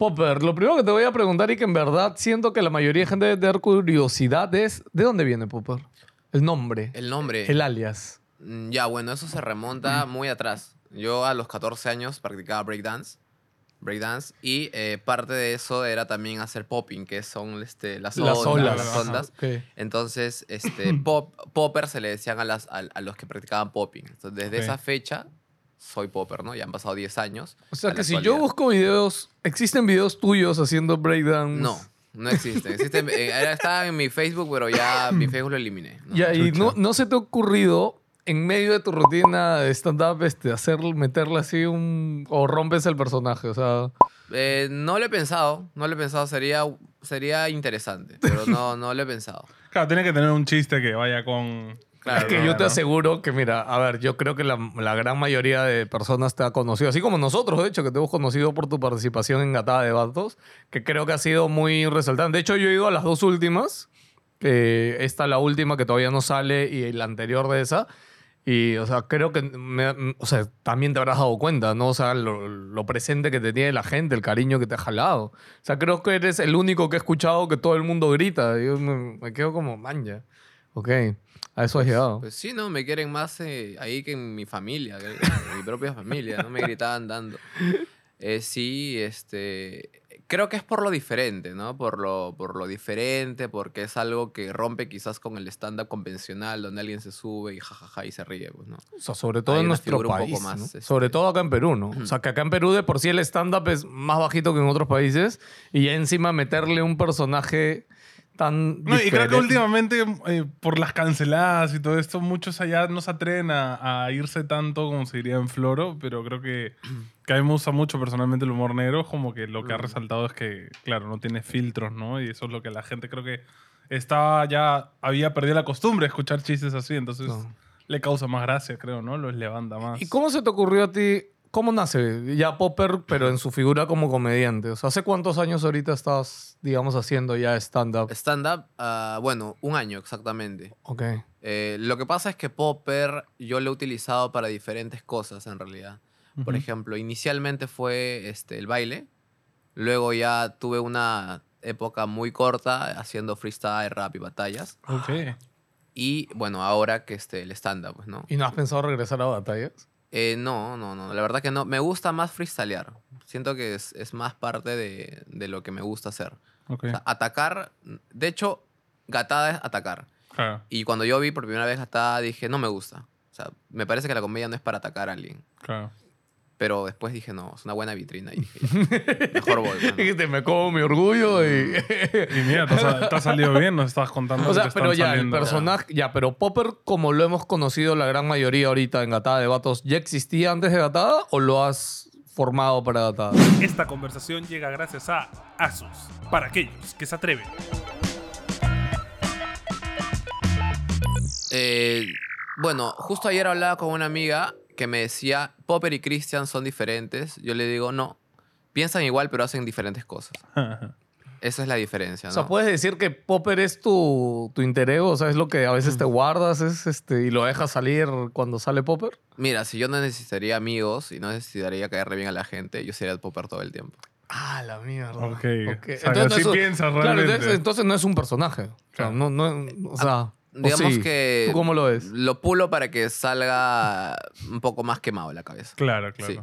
Popper, lo primero que te voy a preguntar y que en verdad siento que la mayoría de gente debe tener curiosidad es ¿de dónde viene Popper? El nombre, El nombre. el alias. Mm, Ya, bueno, eso se remonta Mm. muy atrás. Yo a los 14 años practicaba breakdance. Breakdance. Y eh, parte de eso era también hacer popping, que son este, las, Las olas. Las ondas. Entonces, este, pop, popper se le decían a, las, a, a los que practicaban popping. Entonces, desde esa fecha, soy popper, ¿no? Ya han pasado 10 años. O sea que si yo busco videos, ¿existen videos tuyos haciendo breakdance? No, no existen. existen eh, estaba en mi Facebook, pero ya mi Facebook lo eliminé. ¿no? Ya, y no, no se te ha ocurrido en medio de tu rutina de stand-up este, hacer, meterle así un... o rompes el personaje, o sea... Eh, no lo he pensado, no lo he pensado. Sería, sería interesante, pero no, no lo he pensado. Claro, tiene que tener un chiste que vaya con. Claro, que ¿no? yo te ¿no? aseguro que, mira, a ver, yo creo que la, la gran mayoría de personas te ha conocido, así como nosotros, de hecho, que te hemos conocido por tu participación en Gatada de Vatos, que creo que ha sido muy resaltante. De hecho, yo he ido a las dos últimas, que esta la última que todavía no sale y la anterior de esa. Y, o sea, creo que, me- o sea, también te habrás dado cuenta, ¿no? O sea, lo, lo presente que te tiene la gente, el cariño que te ha jalado. O sea, creo que eres el único que he escuchado que todo el mundo grita. Yo me, me quedo como, manja. Ok, a eso has llegado. Pues sí, ¿no? Me quieren más eh, ahí que en mi familia, que en mi propia familia, ¿no? Me gritaban dando. Eh, sí, este... Creo que es por lo diferente, ¿no? Por lo, por lo diferente, porque es algo que rompe quizás con el estándar convencional, donde alguien se sube y jajaja y se ríe, pues, ¿no? O sea, sobre todo Hay en nuestro país. más, ¿no? este- Sobre todo acá en Perú, ¿no? O sea, que acá en Perú de por sí el stand-up es más bajito que en otros países. Y ya encima meterle un personaje tan. No, y creo que últimamente, eh, por las canceladas y todo esto, muchos allá no se atreven a, a irse tanto como se diría en Floro, pero creo que, que a mí me gusta mucho personalmente el humor negro, como que lo que ha Mm. resaltado es que, claro, no tiene filtros, ¿no? Y eso es lo que la gente creo que estaba ya, había perdido la costumbre de escuchar chistes así, entonces No. le causa más gracia, creo, ¿no? Los levanta más. ¿Y cómo se te ocurrió a ti? ¿Cómo nace ya Popper, pero en su figura como comediante? O sea, ¿hace cuántos años ahorita estás, digamos, haciendo ya stand-up? Stand-up, ah, bueno, un año exactamente. Ok. Eh, lo que pasa es que Popper yo lo he utilizado para diferentes cosas en realidad. Por ejemplo, inicialmente fue este, el baile. Luego ya tuve una época muy corta haciendo freestyle, rap y batallas. Ok. Y bueno, ahora que este, el stand-up, ¿no? ¿Y no has pensado regresar a batallas? Eh, no, no, no. La verdad que no. Me gusta más freestylear. Siento que es, es más parte de, de lo que me gusta hacer. Ok. O sea, atacar. De hecho, gatada es atacar. Claro, Y cuando yo vi por primera vez gatada, dije, no me gusta. O sea, me parece que la comedia no es para atacar a alguien. claro. Pero después dije, no, es una buena vitrina. Y dije, ya, mejor voy. Dijiste, me como mi orgullo y... Y mira, te ha, sa- te ha salido bien, nos estabas contando. O sea, que pero están ya, el personaje, ya, pero Popper, como lo hemos conocido la gran mayoría ahorita en Gatada de Vatos, ¿ya existía antes de Gatada o lo has formado para Gatada? Esta conversación llega gracias a Asus, para aquellos que se atreven. Eh, bueno, justo ayer hablaba con una amiga que me decía, Popper y Christian son diferentes. Yo le digo, no, piensan igual pero hacen diferentes cosas. Esa es la diferencia, O ¿no? sea, puedes decir que Popper es tu, tu interés, o sea, es lo que a veces te guardas es este, y lo dejas salir cuando sale Popper. Mira, si yo no necesitaría amigos y no necesitaría caerle bien a la gente, yo sería Popper todo el tiempo. Ah, la mierda. Ok. O sea, no así es un- piensas Claro, realmente. entonces, entonces no es un personaje. O sea, Claro. no, no, o sea, o Digamos sí. que... ¿Tú cómo lo ves? Lo pulo para que salga un poco más quemado la cabeza. Claro, claro. Sí.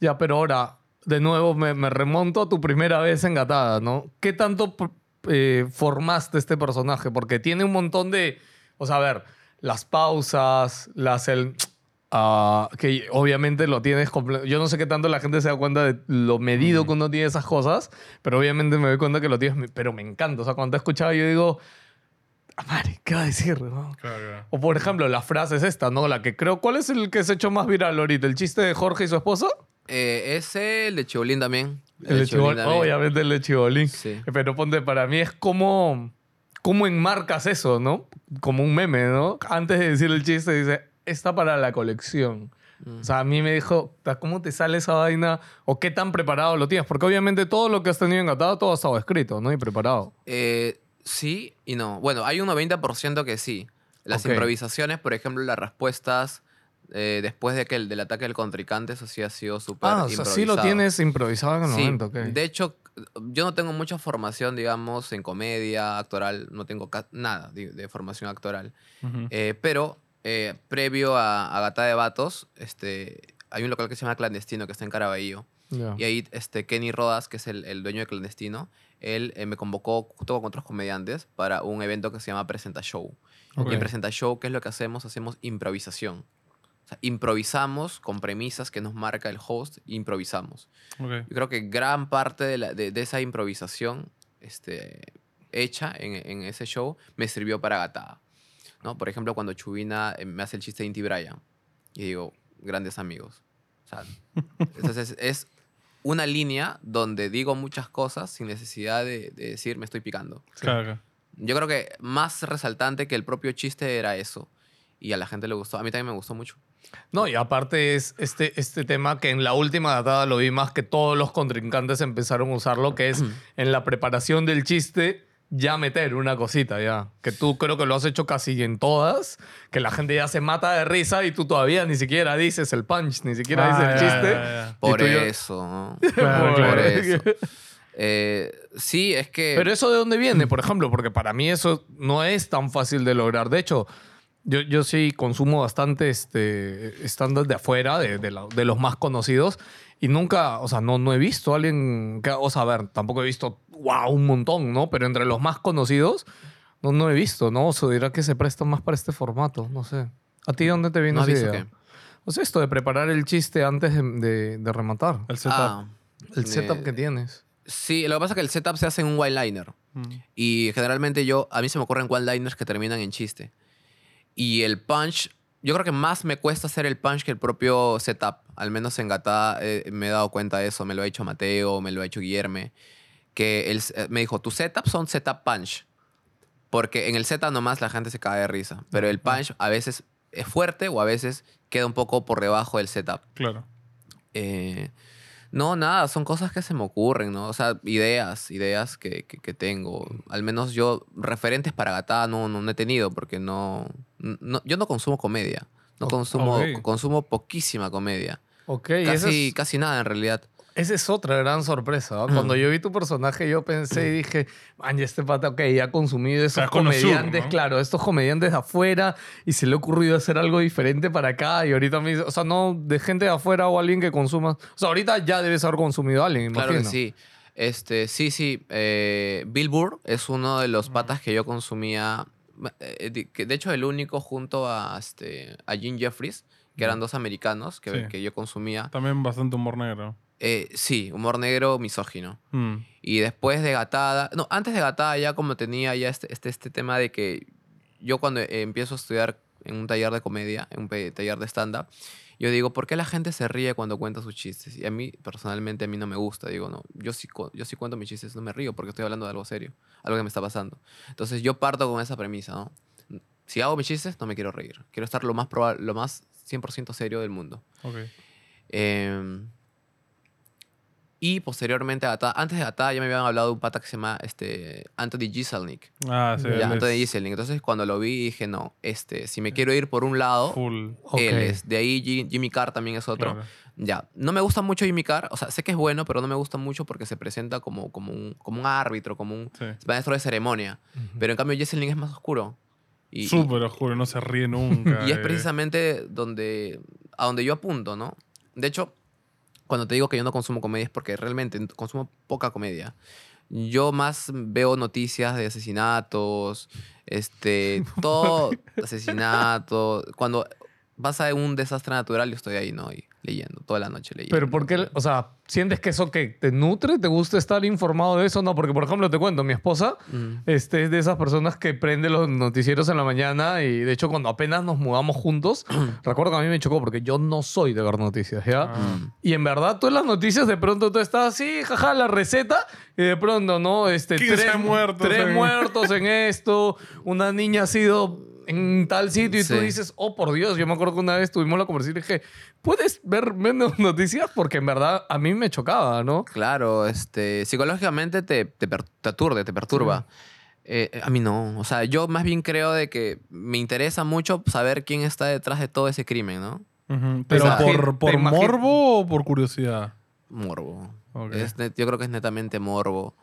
Ya, pero ahora, de nuevo, me, me remonto a tu primera vez en Gatada, ¿no? ¿Qué tanto eh, formaste este personaje? Porque tiene un montón de. O sea, a ver, las pausas, las. El, ah, que obviamente lo tienes. Yo no sé qué tanto la gente se da cuenta de lo medido que uno tiene esas cosas, pero obviamente me doy cuenta que lo tienes. Pero me encanta. O sea, cuando te he escuchado, yo digo. "Ah, madre, ¿qué va a decir? no?". Claro, claro. O por ejemplo, la frase es esta, ¿no? La que creo. ¿Cuál es el que se ha hecho más viral ahorita? ¿El chiste de Jorge y su esposa? Eh, ese, el de Chibolín también. El de Chibolín, obviamente el de Chibolín. Sí. Pero ponte, para mí es como... ¿Cómo enmarcas eso, no? Como un meme, ¿no? Antes de decir el chiste, dice, está para la colección. Mm. O sea, a mí me dijo, ¿cómo te sale esa vaina? ¿O qué tan preparado lo tienes? Porque obviamente todo lo que has tenido engatado, todo ha estado escrito, ¿no? Y preparado. Eh, sí y no. Bueno, hay un 90% que sí. Las Ok. improvisaciones, por ejemplo, las respuestas eh, después de que el, del ataque del contrincante, eso sí ha sido súper Ah, o sea, sí lo improvisado. tienes improvisado en el Sí, momento, ok. De hecho, yo no tengo mucha formación, digamos, en comedia, actoral, no tengo ca- nada de, de formación actoral. Ujú. Eh, pero eh, previo a, a Gata de Vatos, este, hay un local que se llama Clandestino, que está en Caraballo. Ya. Y ahí este, Kenny Rodas, que es el, el dueño de Clandestino, él eh, me convocó junto con otros comediantes para un evento que se llama Presenta Show. Ok. Y en Presenta Show, ¿qué es lo que hacemos? Hacemos improvisación. O sea, improvisamos con premisas que nos marca el host, improvisamos. Yo creo que gran parte de, la- de- de esa improvisación este, hecha en, en ese show me sirvió para Gatada. ¿no? Por ejemplo, cuando Chubina eh, me hace el chiste de Inti Bryan y digo, grandes amigos. O sea, entonces es una línea donde digo muchas cosas sin necesidad de, de decir me estoy picando. Claro, claro. Yo creo que más resaltante que el propio chiste era eso. Y a la gente le gustó. A mí también me gustó mucho. No, y aparte es este, este tema que en la última datada lo vi más que todos los contrincantes empezaron a usarlo, que es en la preparación del chiste ya meter una cosita ya. Que tú creo que lo has hecho casi en todas, que la gente ya se mata de risa y tú todavía ni siquiera dices el punch, ni siquiera dices Ah, el ya, chiste. ya, ya. Por eso. ¿no? Claro, Por claro. eso. Eh, sí, es que... Pero eso de dónde viene, por ejemplo, porque para mí eso no es tan fácil de lograr. De hecho, yo, yo sí consumo bastante este, estándares de afuera, de, de la- de los más conocidos, y nunca, o sea, no, no he visto a alguien, que, o sea, a ver, tampoco he visto, wow, un montón, ¿no? Pero entre los más conocidos, no, no he visto, ¿no? O sea, dirá que se presta más para este formato, no sé. ¿A ti dónde te vino ¿No has esa idea? qué? O sea, esto de preparar el chiste antes de, de- de rematar. El setup. Ah, El setup que tienes. Sí, lo que pasa es que el setup se hace en un one-liner. Mm. Y generalmente yo, a mí se me ocurren one-liners que terminan en chiste. Y el punch, yo creo que más me cuesta hacer el punch que el propio setup. Al menos en Gata eh, me he dado cuenta de eso. Me lo ha hecho Mateo, me lo ha hecho Guillerme. Que él eh, me dijo, tus setups son setup punch. Porque en el setup nomás la gente se cae de risa. Pero el punch a veces es fuerte o a veces queda un poco por debajo del setup. Claro. Eh, no, nada, son cosas que se me ocurren, ¿no? O sea, ideas, ideas que, que- que tengo. Al menos yo, referentes para Gata no, no, no he tenido porque no, no- Yo no consumo comedia. No consumo, consumo poquísima comedia. Ok, Casi, es- casi nada en realidad. Esa es otra gran sorpresa. ¿ah? Cuando yo vi tu personaje, yo pensé y dije, man, ya este pata, ok, ya ha consumido esos comediantes, ¿no? claro, estos comediantes de afuera y se le ha ocurrido hacer algo diferente para acá y ahorita me dice, o sea, no de gente de afuera o alguien que consuma. O sea, ahorita ya debes haber consumido a alguien, Claro que imagino. sí. Este, sí, sí. eh, Bill Burr es uno de los patas que yo consumía. Eh, de- hecho, el único junto a, este, a Jim Jeffries, que eran dos americanos que, Sí. que yo consumía. También bastante humor negro. Eh, sí, humor negro misógino. Mm. Y después de Gatada, no, antes de Gatada ya como tenía ya este, este, este tema de que yo cuando eh, empiezo a estudiar en un taller de comedia, en un taller de stand-up, yo digo, ¿por qué la gente se ríe cuando cuenta sus chistes? Y a mí, personalmente, a mí no me gusta. Digo, no, yo sí, yo sí cuento mis chistes, no me río porque estoy hablando de algo serio, algo que me está pasando. Entonces yo parto con esa premisa, ¿no? Si hago mis chistes, no me quiero reír. Quiero estar lo más, lo más 100% serio del mundo. Ok. Eh, y posteriormente, a Gata- antes de Gata ya me habían hablado de un pata que se llama este, Anthony Giselnik. Ah, sí. Ya, Anthony Giselnik. Entonces, cuando lo vi, dije, no, este, si me quiero ir por un lado, Full. Él es. De ahí Ji- Jimmy Carr también es otro. Claro. Ya, no me gusta mucho Jimmy Carr. O sea, sé que es bueno, pero no me gusta mucho porque se presenta como, como, un, como un árbitro, como un Sí. maestro de ceremonia. Pero en cambio, Giselnik es más oscuro. Y, Súper oscuro, no se ríe nunca. y es eh. precisamente donde, a donde yo apunto, ¿no? De hecho, cuando te digo que yo no consumo comedia es porque realmente consumo poca comedia. Yo más veo noticias de asesinatos, este, todo asesinato. Cuando pasa un desastre natural, yo estoy ahí, ¿no? Y leyendo, toda la noche leyendo. Pero ¿por qué, o sea, sientes que eso que te nutre, te gusta estar informado de eso? No, porque por ejemplo te cuento, mi esposa Mm. este, es de esas personas que prende los noticieros en la mañana y de hecho cuando apenas nos mudamos juntos, recuerdo que a mí me chocó porque yo no soy de ver noticias, ¿ya? Ah. Y en verdad tú en las noticias de pronto tú estás así, jaja, la receta y de pronto, ¿no? Este, 15 tres, muertos tres en- muertos en esto, una niña ha sido en tal sitio y tú Sí. dices, oh por Dios, yo me acuerdo que una vez tuvimos la conversación y dije, ¿puedes ver menos noticias? Porque en verdad a mí me chocaba, ¿no? Claro, este, psicológicamente te, te, te aturde, te perturba. Eh, a mí no. O sea, yo más bien creo de que me interesa mucho saber quién está detrás de todo ese crimen, ¿no? Pero sea, por, por morbo o por curiosidad. Morbo. Ok. Es yo creo que es netamente morbo.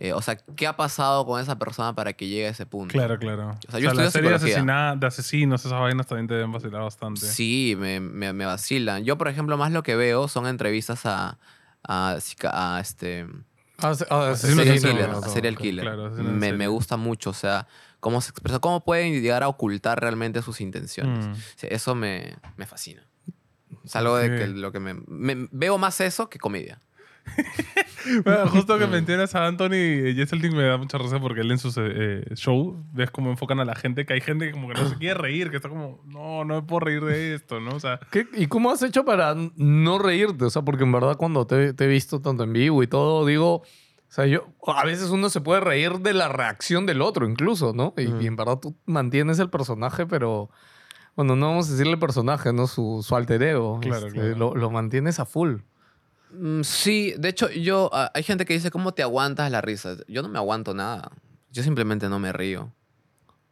Eh, o sea, ¿qué ha pasado con esa persona para que llegue a ese punto? Claro, claro. O sea, yo la estudio serie de, psicología. asesina- de asesinos, esas vainas también te deben vacilar bastante. Sí, me, me, me vacilan. Yo, por ejemplo, más lo que veo son entrevistas a, a, este, Ah, ah, serial killer. a serial killer. claro, me, me gusta mucho, o sea, cómo se expresa, cómo pueden llegar a ocultar realmente sus intenciones. Mm. O sea, eso me, me fascina. Es algo de que lo que me, me- Veo más eso que comedia. Bueno, justo que mencionas a Anthony eh, Jeselnik me da mucha risa porque él en sus eh, show ves cómo enfocan a la gente, que hay gente que como que no se quiere reír, que está como, no, no me puedo reír de esto, ¿no? O sea, ¿Qué- ¿Y cómo has hecho para no reírte? O sea, porque en verdad cuando te, te he visto tanto en vivo y todo, digo, o sea, yo, a veces uno se puede reír de la reacción del otro incluso, ¿no? Y, y en verdad tú mantienes el personaje, pero, bueno, no vamos a decirle personaje, ¿no? Su, su alter ego. Claro, Este, claro. Lo, lo mantienes a full. Mm, Sí, de hecho, yo. ah, hay gente que dice, ¿cómo te aguantas la risa? Yo no me aguanto nada. Yo simplemente no me río.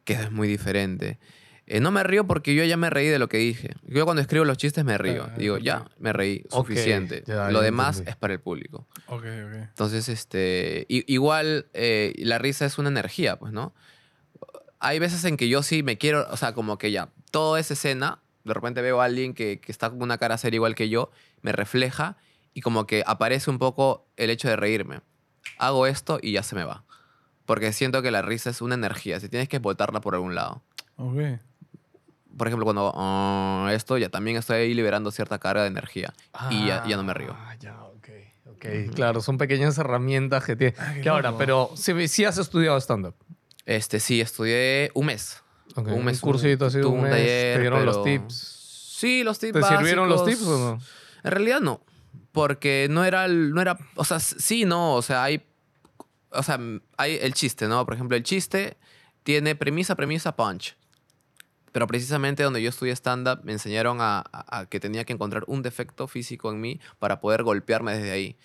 Que es muy diferente. Eh, no me río porque yo ya me reí de lo que dije. Yo cuando escribo los chistes me río. Ah, Digo, ok. ya, me reí. Ok, Suficiente. ya, lo demás entendí. es para el público. ok, ok. Entonces, este. i- igual, eh, la risa es una energía, pues, ¿no? Hay veces en que yo sí me quiero. O sea, como que ya. Toda esa escena. De repente veo a alguien que, que está con una cara seria igual que yo. Me refleja. Y como que aparece un poco el hecho de reírme. Hago esto y ya se me va. Porque siento que la risa es una energía. Si tienes que botarla por algún lado. Ok. Por ejemplo, cuando ah, esto, ya también estoy ahí liberando cierta carga de energía. y ya, ya no me río. Ah, ya, ok. ok. Claro, son pequeñas herramientas que tiene. Ah, qué que ahora, pero sí, sí has estudiado stand-up. Este, sí, estudié un mes. Ok, Un mes. cursito, ha sido tuve un mes. te dieron los pero- tips. Sí, los tips ¿Te sirvieron los básicos. tips o no? En realidad no. Porque no era, no era, o sea, sí, no, o sea, hay, o sea, hay el chiste, ¿no? Por ejemplo, el chiste tiene premisa, premisa, punch. Pero precisamente donde yo estudié stand-up me enseñaron a, a- a que tenía que encontrar un defecto físico en mí para poder golpearme desde ahí.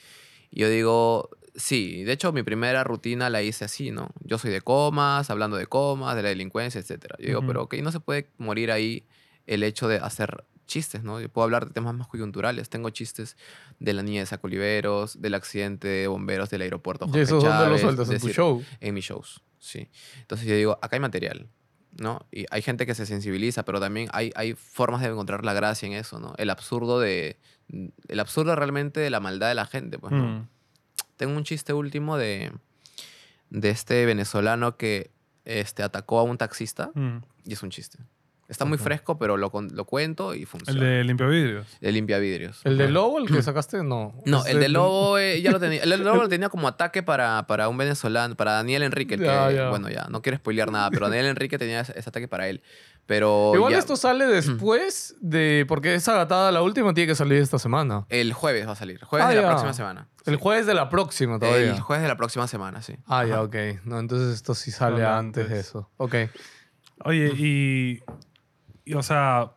Y yo digo, sí, de hecho mi primera rutina la hice así, ¿no? Yo soy de comas, hablando de comas, de la delincuencia, etc. Yo digo, pero ok, no se puede morir ahí el hecho de hacer chistes, ¿no? Yo puedo hablar de temas más coyunturales. Tengo chistes de la niña de Sacoliveros, del accidente de bomberos del aeropuerto ¿Y Jorge eso dónde lo Chávez, sueltas? ¿En tu decir, show? En mis shows, sí. Entonces yo digo, acá hay material, ¿no? Y hay gente que se sensibiliza, pero también hay, hay formas de encontrar la gracia en eso, ¿no? El absurdo de... El absurdo realmente de la maldad de la gente, pues, ¿no? Mm. Tengo un chiste último de, de este venezolano que este, atacó a un taxista Mm. y es un chiste. Está muy fresco, pero lo, con- lo cuento y El funciona. de limpia vidrios. De limpia vidrios. ¿El de Lobo, el que sacaste? No. No, el de Lobo eh, ya lo tenía. El de Lobo lo tenía como ataque para, para un venezolano, para Daniel Enrique. el que- Ya, ya. Bueno, ya, no quiero spoilear nada, pero Daniel Enrique tenía ese, ese ataque para él. Pero Igual ya, esto sale después de... Porque esa gatada, la última, tiene que salir esta semana. el jueves va a salir. Jueves Ah, de la ya. próxima semana. El jueves de la próxima todavía. El jueves de la próxima semana, sí. Ah, ya, ok. No, entonces esto sí sale Sale antes de antes. eso. Ok. Oye, y, y, o sea,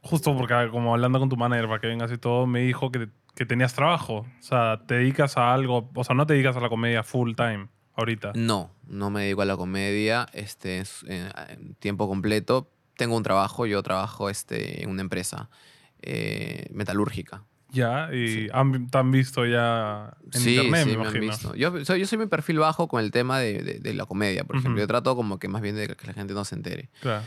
justo porque como hablando con tu manager para que vengas y todo, me dijo que, que tenías trabajo. O sea, te dedicas a algo, o sea, no te dedicas a la comedia full time ahorita. No, no me dedico a la comedia este, es, eh, en tiempo completo. Tengo un trabajo, yo trabajo este, en una empresa eh, metalúrgica. Ya, y Sí. han, te han visto ya en sí, internet, sí, me me han imagino. visto. Yo soy, yo soy mi perfil bajo con el tema de, de- de la comedia, por ejemplo. Ujú. Yo trato como que más bien de que la gente no se entere. Claro.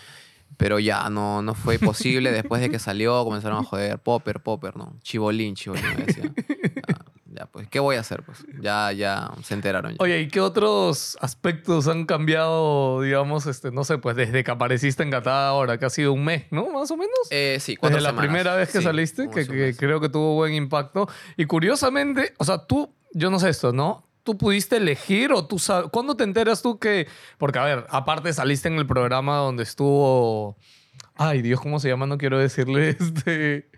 Pero ya no, no fue posible. Después de que salió, comenzaron a joder. Popper, Popper, ¿no? Chibolín, Chibolín, me decía. Ya, ya, pues, ¿qué voy a hacer? Pues ya, ya se enteraron. ya. Oye, ¿y qué otros aspectos han cambiado, digamos, este, no sé, pues desde que apareciste en Gatada ahora, que ha sido un mes, ¿no? Más o menos. Eh, sí, cuatro Desde la semanas. primera vez que Sí, saliste, que, que creo que tuvo buen impacto. Y curiosamente, o sea, tú, yo no sé esto, ¿no? ¿Tú pudiste elegir o tú sabes? ¿Cuándo te enteras tú que.? Porque, a ver, aparte saliste en el programa donde estuvo. Ay, Dios, ¿cómo se llama? No quiero decirle este.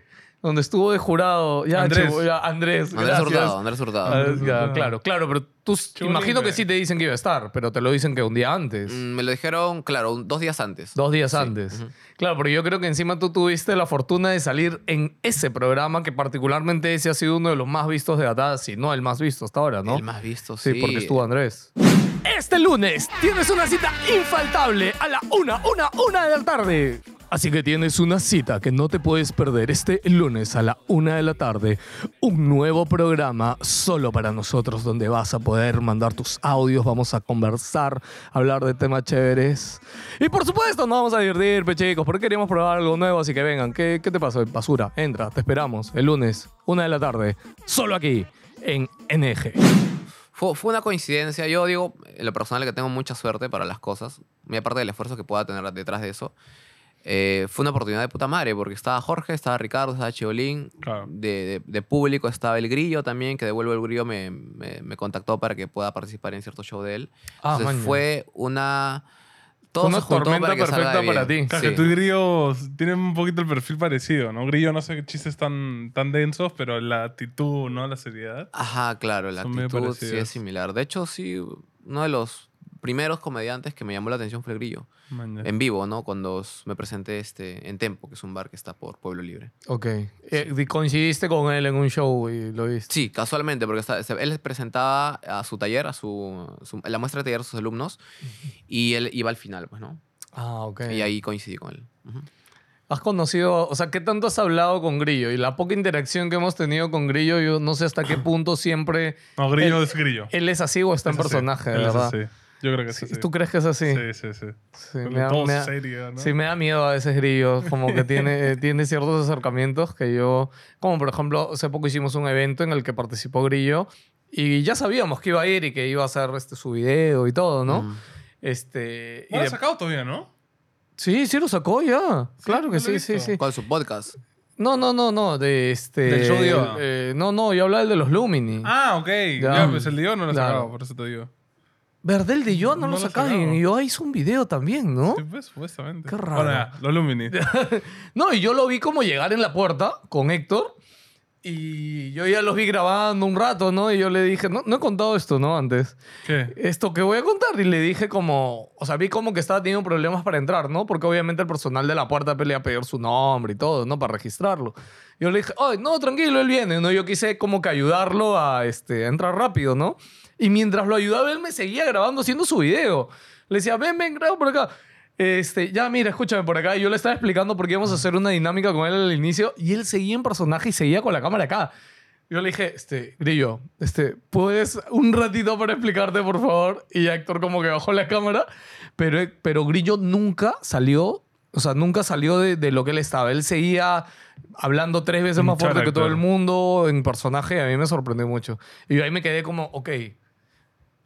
Donde estuvo de jurado. Ya, Andrés. Ya, Andrés. Andrés. Hurtado, Andrés Hurtado. Ah, Andrés ya, Hurtado. claro, claro, pero tú imagino que sí te dicen que iba a estar, pero te lo dicen que un día antes. Mm, Me lo dijeron, claro, un- dos días antes. Dos días Sí, antes. Claro, porque yo creo que encima tú tuviste la fortuna de salir en ese programa, que particularmente ese ha sido uno de los más vistos de Gatada, si no el más visto hasta ahora, ¿no? El más visto, sí, sí. porque estuvo Andrés. Este lunes tienes una cita infaltable a la una, una, una de la tarde Así que tienes una cita que no te puedes perder este lunes a la una de la tarde. Un nuevo programa solo para nosotros donde vas a poder mandar tus audios, vamos a conversar, hablar de temas chéveres. Y por supuesto nos vamos a divertir, pe chicos, porque queríamos probar algo nuevo, así que vengan. ¿Qué, qué te pasa? Basura, entra, te esperamos el lunes, una de la tarde, solo aquí en NG. Fue, fue una coincidencia. Yo digo, en lo personal, que tengo mucha suerte para las cosas, muy aparte del esfuerzo que pueda tener detrás de eso. Eh, fue una oportunidad de puta madre, porque estaba Jorge, estaba Ricardo, estaba Chiolín. Claro. De, de- de público estaba el Grillo también, que devuelve el Grillo, me, me- me contactó para que pueda participar en cierto show de él. Ah, Entonces maña. fue una... Todo Una se juntó tormenta para que salga perfecta para ti. Claro, Sí. que tú y Grillo tienen un poquito el perfil parecido, ¿no? Grillo no sé qué chistes tan, tan densos, pero la actitud, ¿no? La seriedad. Ajá, claro, la actitud sí es similar. De hecho, sí, uno de los primeros comediantes que me llamó la atención fue el Grillo. En vivo, ¿no? Cuando me presenté este, en Tempo, que es un bar que está por Pueblo Libre. Ok. Eh, coincidiste con él en un show y lo viste. Sí, casualmente, porque está- se- él presentaba a su taller, a su, su- la muestra de taller a sus alumnos, y él iba al final, pues, ¿no? Ah, ok. Y ahí coincidí con él. ¿Has conocido, o sea, qué tanto has hablado con Grillo? Y la poca interacción que hemos tenido con Grillo, yo no sé hasta qué punto siempre No, Grillo Él- es Grillo. él es así o está en Es personaje, de es verdad. así. Yo creo que Sí, sí. sí. ¿Tú crees que es así? Sí, sí, sí. Sí, Con me da, todo me da- serio, ¿no? sí, me da miedo a veces Grillo, como que tiene, tiene ciertos acercamientos que yo, como por ejemplo, hace poco hicimos un evento en el que participó Grillo y ya sabíamos que iba a ir y que iba a hacer este, su video y todo, ¿no? Mm. Este, y No lo ha sacado todavía, ¿no? Sí, sí lo sacó ya. claro no que sí, sí, sí. ¿Cuál es su podcast? No, no, no, no, de este... Del show de eh, no, no, yo hablaba del de los Lumini. Ah, ok. Ya. Ya, pues el de yo no lo he Claro. sacado, por eso te digo. Verdel de yo no, No lo y yo hizo un video también, ¿no? Sí, pues, supuestamente. Qué raro. Ya, los Lumini. No, y yo lo vi como llegar en la puerta con Héctor y yo ya los vi grabando un rato, ¿no? Y yo le dije, no, no he contado esto, ¿no? Antes. ¿Qué? Esto que voy a contar. Y le dije como, o sea, vi como que estaba teniendo problemas para entrar, ¿no? Porque obviamente el personal de la puerta pues, le iba a pedir su nombre y todo, ¿no? Para registrarlo. Yo le dije, ay, no, tranquilo, él viene, ¿no? Yo quise como que ayudarlo a, este, a entrar rápido, ¿no? Y mientras lo ayudaba, él me seguía grabando haciendo su video. Le decía, ven, ven, graba por acá. Este, ya, mira, escúchame por acá. Y yo le estaba explicando por qué íbamos a hacer una dinámica con él al inicio. Y él seguía en personaje y seguía con la cámara acá. Yo le dije, este, Grillo, este, ¿puedes un ratito para explicarte, por favor? Y Héctor como que bajó la cámara. Pero, pero Grillo nunca salió, o sea, nunca salió de, de lo que él estaba. Él seguía hablando tres veces más fuerte que todo el mundo en personaje. A mí me sorprendió mucho. Y yo ahí me quedé como, ok,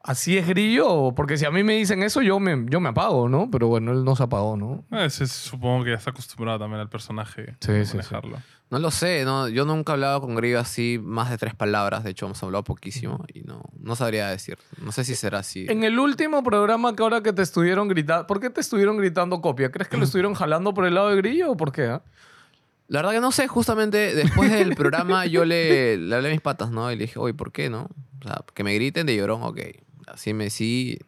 ¿así es Grillo? Porque si a mí me dicen eso, yo me, yo me apago, ¿no? Pero bueno, él no se apagó, ¿no? Ese es- supongo que ya está acostumbrado también al personaje. Sí, a sí, manejarlo. No lo sé, no, yo nunca he hablado con Grillo así más de tres palabras. De hecho, hemos hablado poquísimo y no, no sabría decir. No sé si será así. En el último programa que ahora que te estuvieron gritando, ¿por qué te estuvieron gritando copia? ¿Crees que lo estuvieron jalando por el lado de Grillo o por qué? ah? La verdad que no sé, justamente después del programa yo le, le hablé a mis patas, ¿no? Y le dije, oye, ¿por qué no? O sea, que me griten de llorón, ok. Así me sí.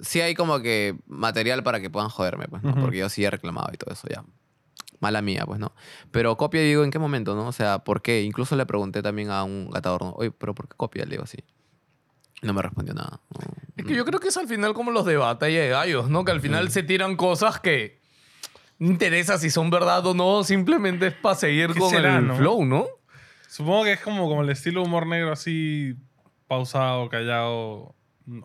Sí hay como que material para que puedan joderme, pues, ¿no? Porque yo sí he reclamado y todo eso, ya. Mala mía, pues, ¿no? Pero copia, digo, ¿en qué momento, no? O sea, ¿por qué? Incluso le pregunté también a un gatador, ¿no? Oye, ¿pero por qué copia? Le digo así. No me respondió nada. No, Es que yo creo que es al final como los de batalla de gallos, ¿no? Que al final se tiran cosas que no interesa si son verdad o no, simplemente es para seguir ¿Qué con será, el no? flow, ¿no? Supongo que es como, como el estilo humor negro así pausado, callado.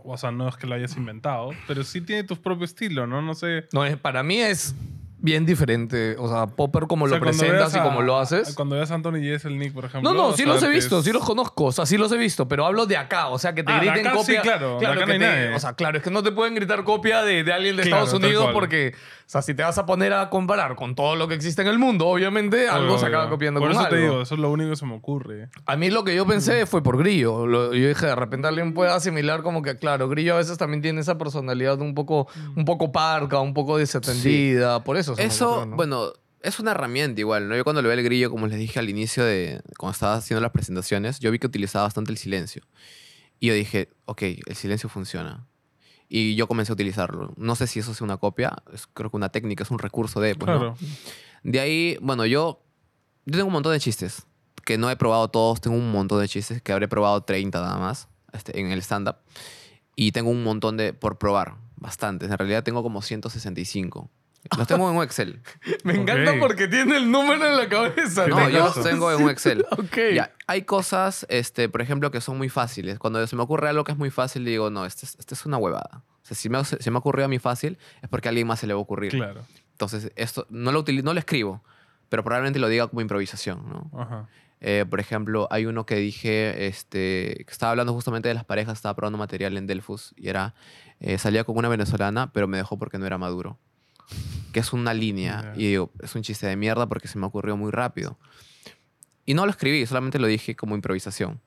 O sea, no es que lo hayas inventado, pero sí tiene tu propio estilo, ¿no? No sé. No, es, para mí es bien diferente. O sea, Popper como O sea, lo presentas veas y a- como lo haces. Cuando veas a Anthony y es el Nick, por ejemplo. No, no, sí a los he visto, sí los conozco, o sea, sí los he visto, pero hablo de acá, o sea, que te Ah, de griten acá sí, copia. claro, de acá que no hay te- nadie. O sea, claro, es que no te pueden gritar copia de, de alguien de Claro, Estados Unidos porque, o sea, si te vas a poner a comparar con todo lo que existe en el mundo, obviamente algo Obvio, se acaba obvio. copiando Por con eso te algo. digo, eso es lo único que se me ocurre. A mí lo que yo pensé fue por Grillo. Lo- yo dije, de repente alguien puede asimilar como que, claro, Grillo a veces también tiene esa personalidad un poco, un poco parca, un poco desatendida. Por eso se me Eso, ocurrió, ¿no? bueno, es una herramienta igual, ¿no? Yo cuando le ve el grillo, como les dije al inicio de cuando estaba haciendo las presentaciones, yo vi que utilizaba bastante el silencio. Y yo dije, ok, el silencio funciona. Y yo comencé a utilizarlo. No sé si eso es una copia, es, creo que una técnica, es un recurso de... pues. De ahí, bueno, yo, yo tengo un montón de chistes que no he probado todos. Tengo un montón de chistes que habré probado 30 nada más este, en el stand-up. Y tengo un montón de por probar, bastantes. En realidad tengo como 165. Los tengo en un Excel. Me encanta Ok. porque tiene el número en la cabeza. No, yo los tengo en un Excel. Ok. Ya, hay cosas, este, por ejemplo, que son muy fáciles. Cuando se me ocurre algo que es muy fácil, digo, no, esto es, esto es una huevada. O sea, si me, si me ha ocurrido a mí fácil, es porque a alguien más se le va a ocurrir. Claro. Entonces, esto no lo, utili- no lo escribo, pero probablemente lo diga como improvisación, ¿no? Ajá. Eh, por ejemplo, hay uno que dije, este, que estaba hablando justamente de las parejas, estaba probando material en Delfus y era, eh, salía con una venezolana, pero me dejó porque no era maduro. Que es una línea. Ya. Y digo, es un chiste de mierda porque se me ocurrió muy rápido. Y no lo escribí, solamente lo dije como improvisación.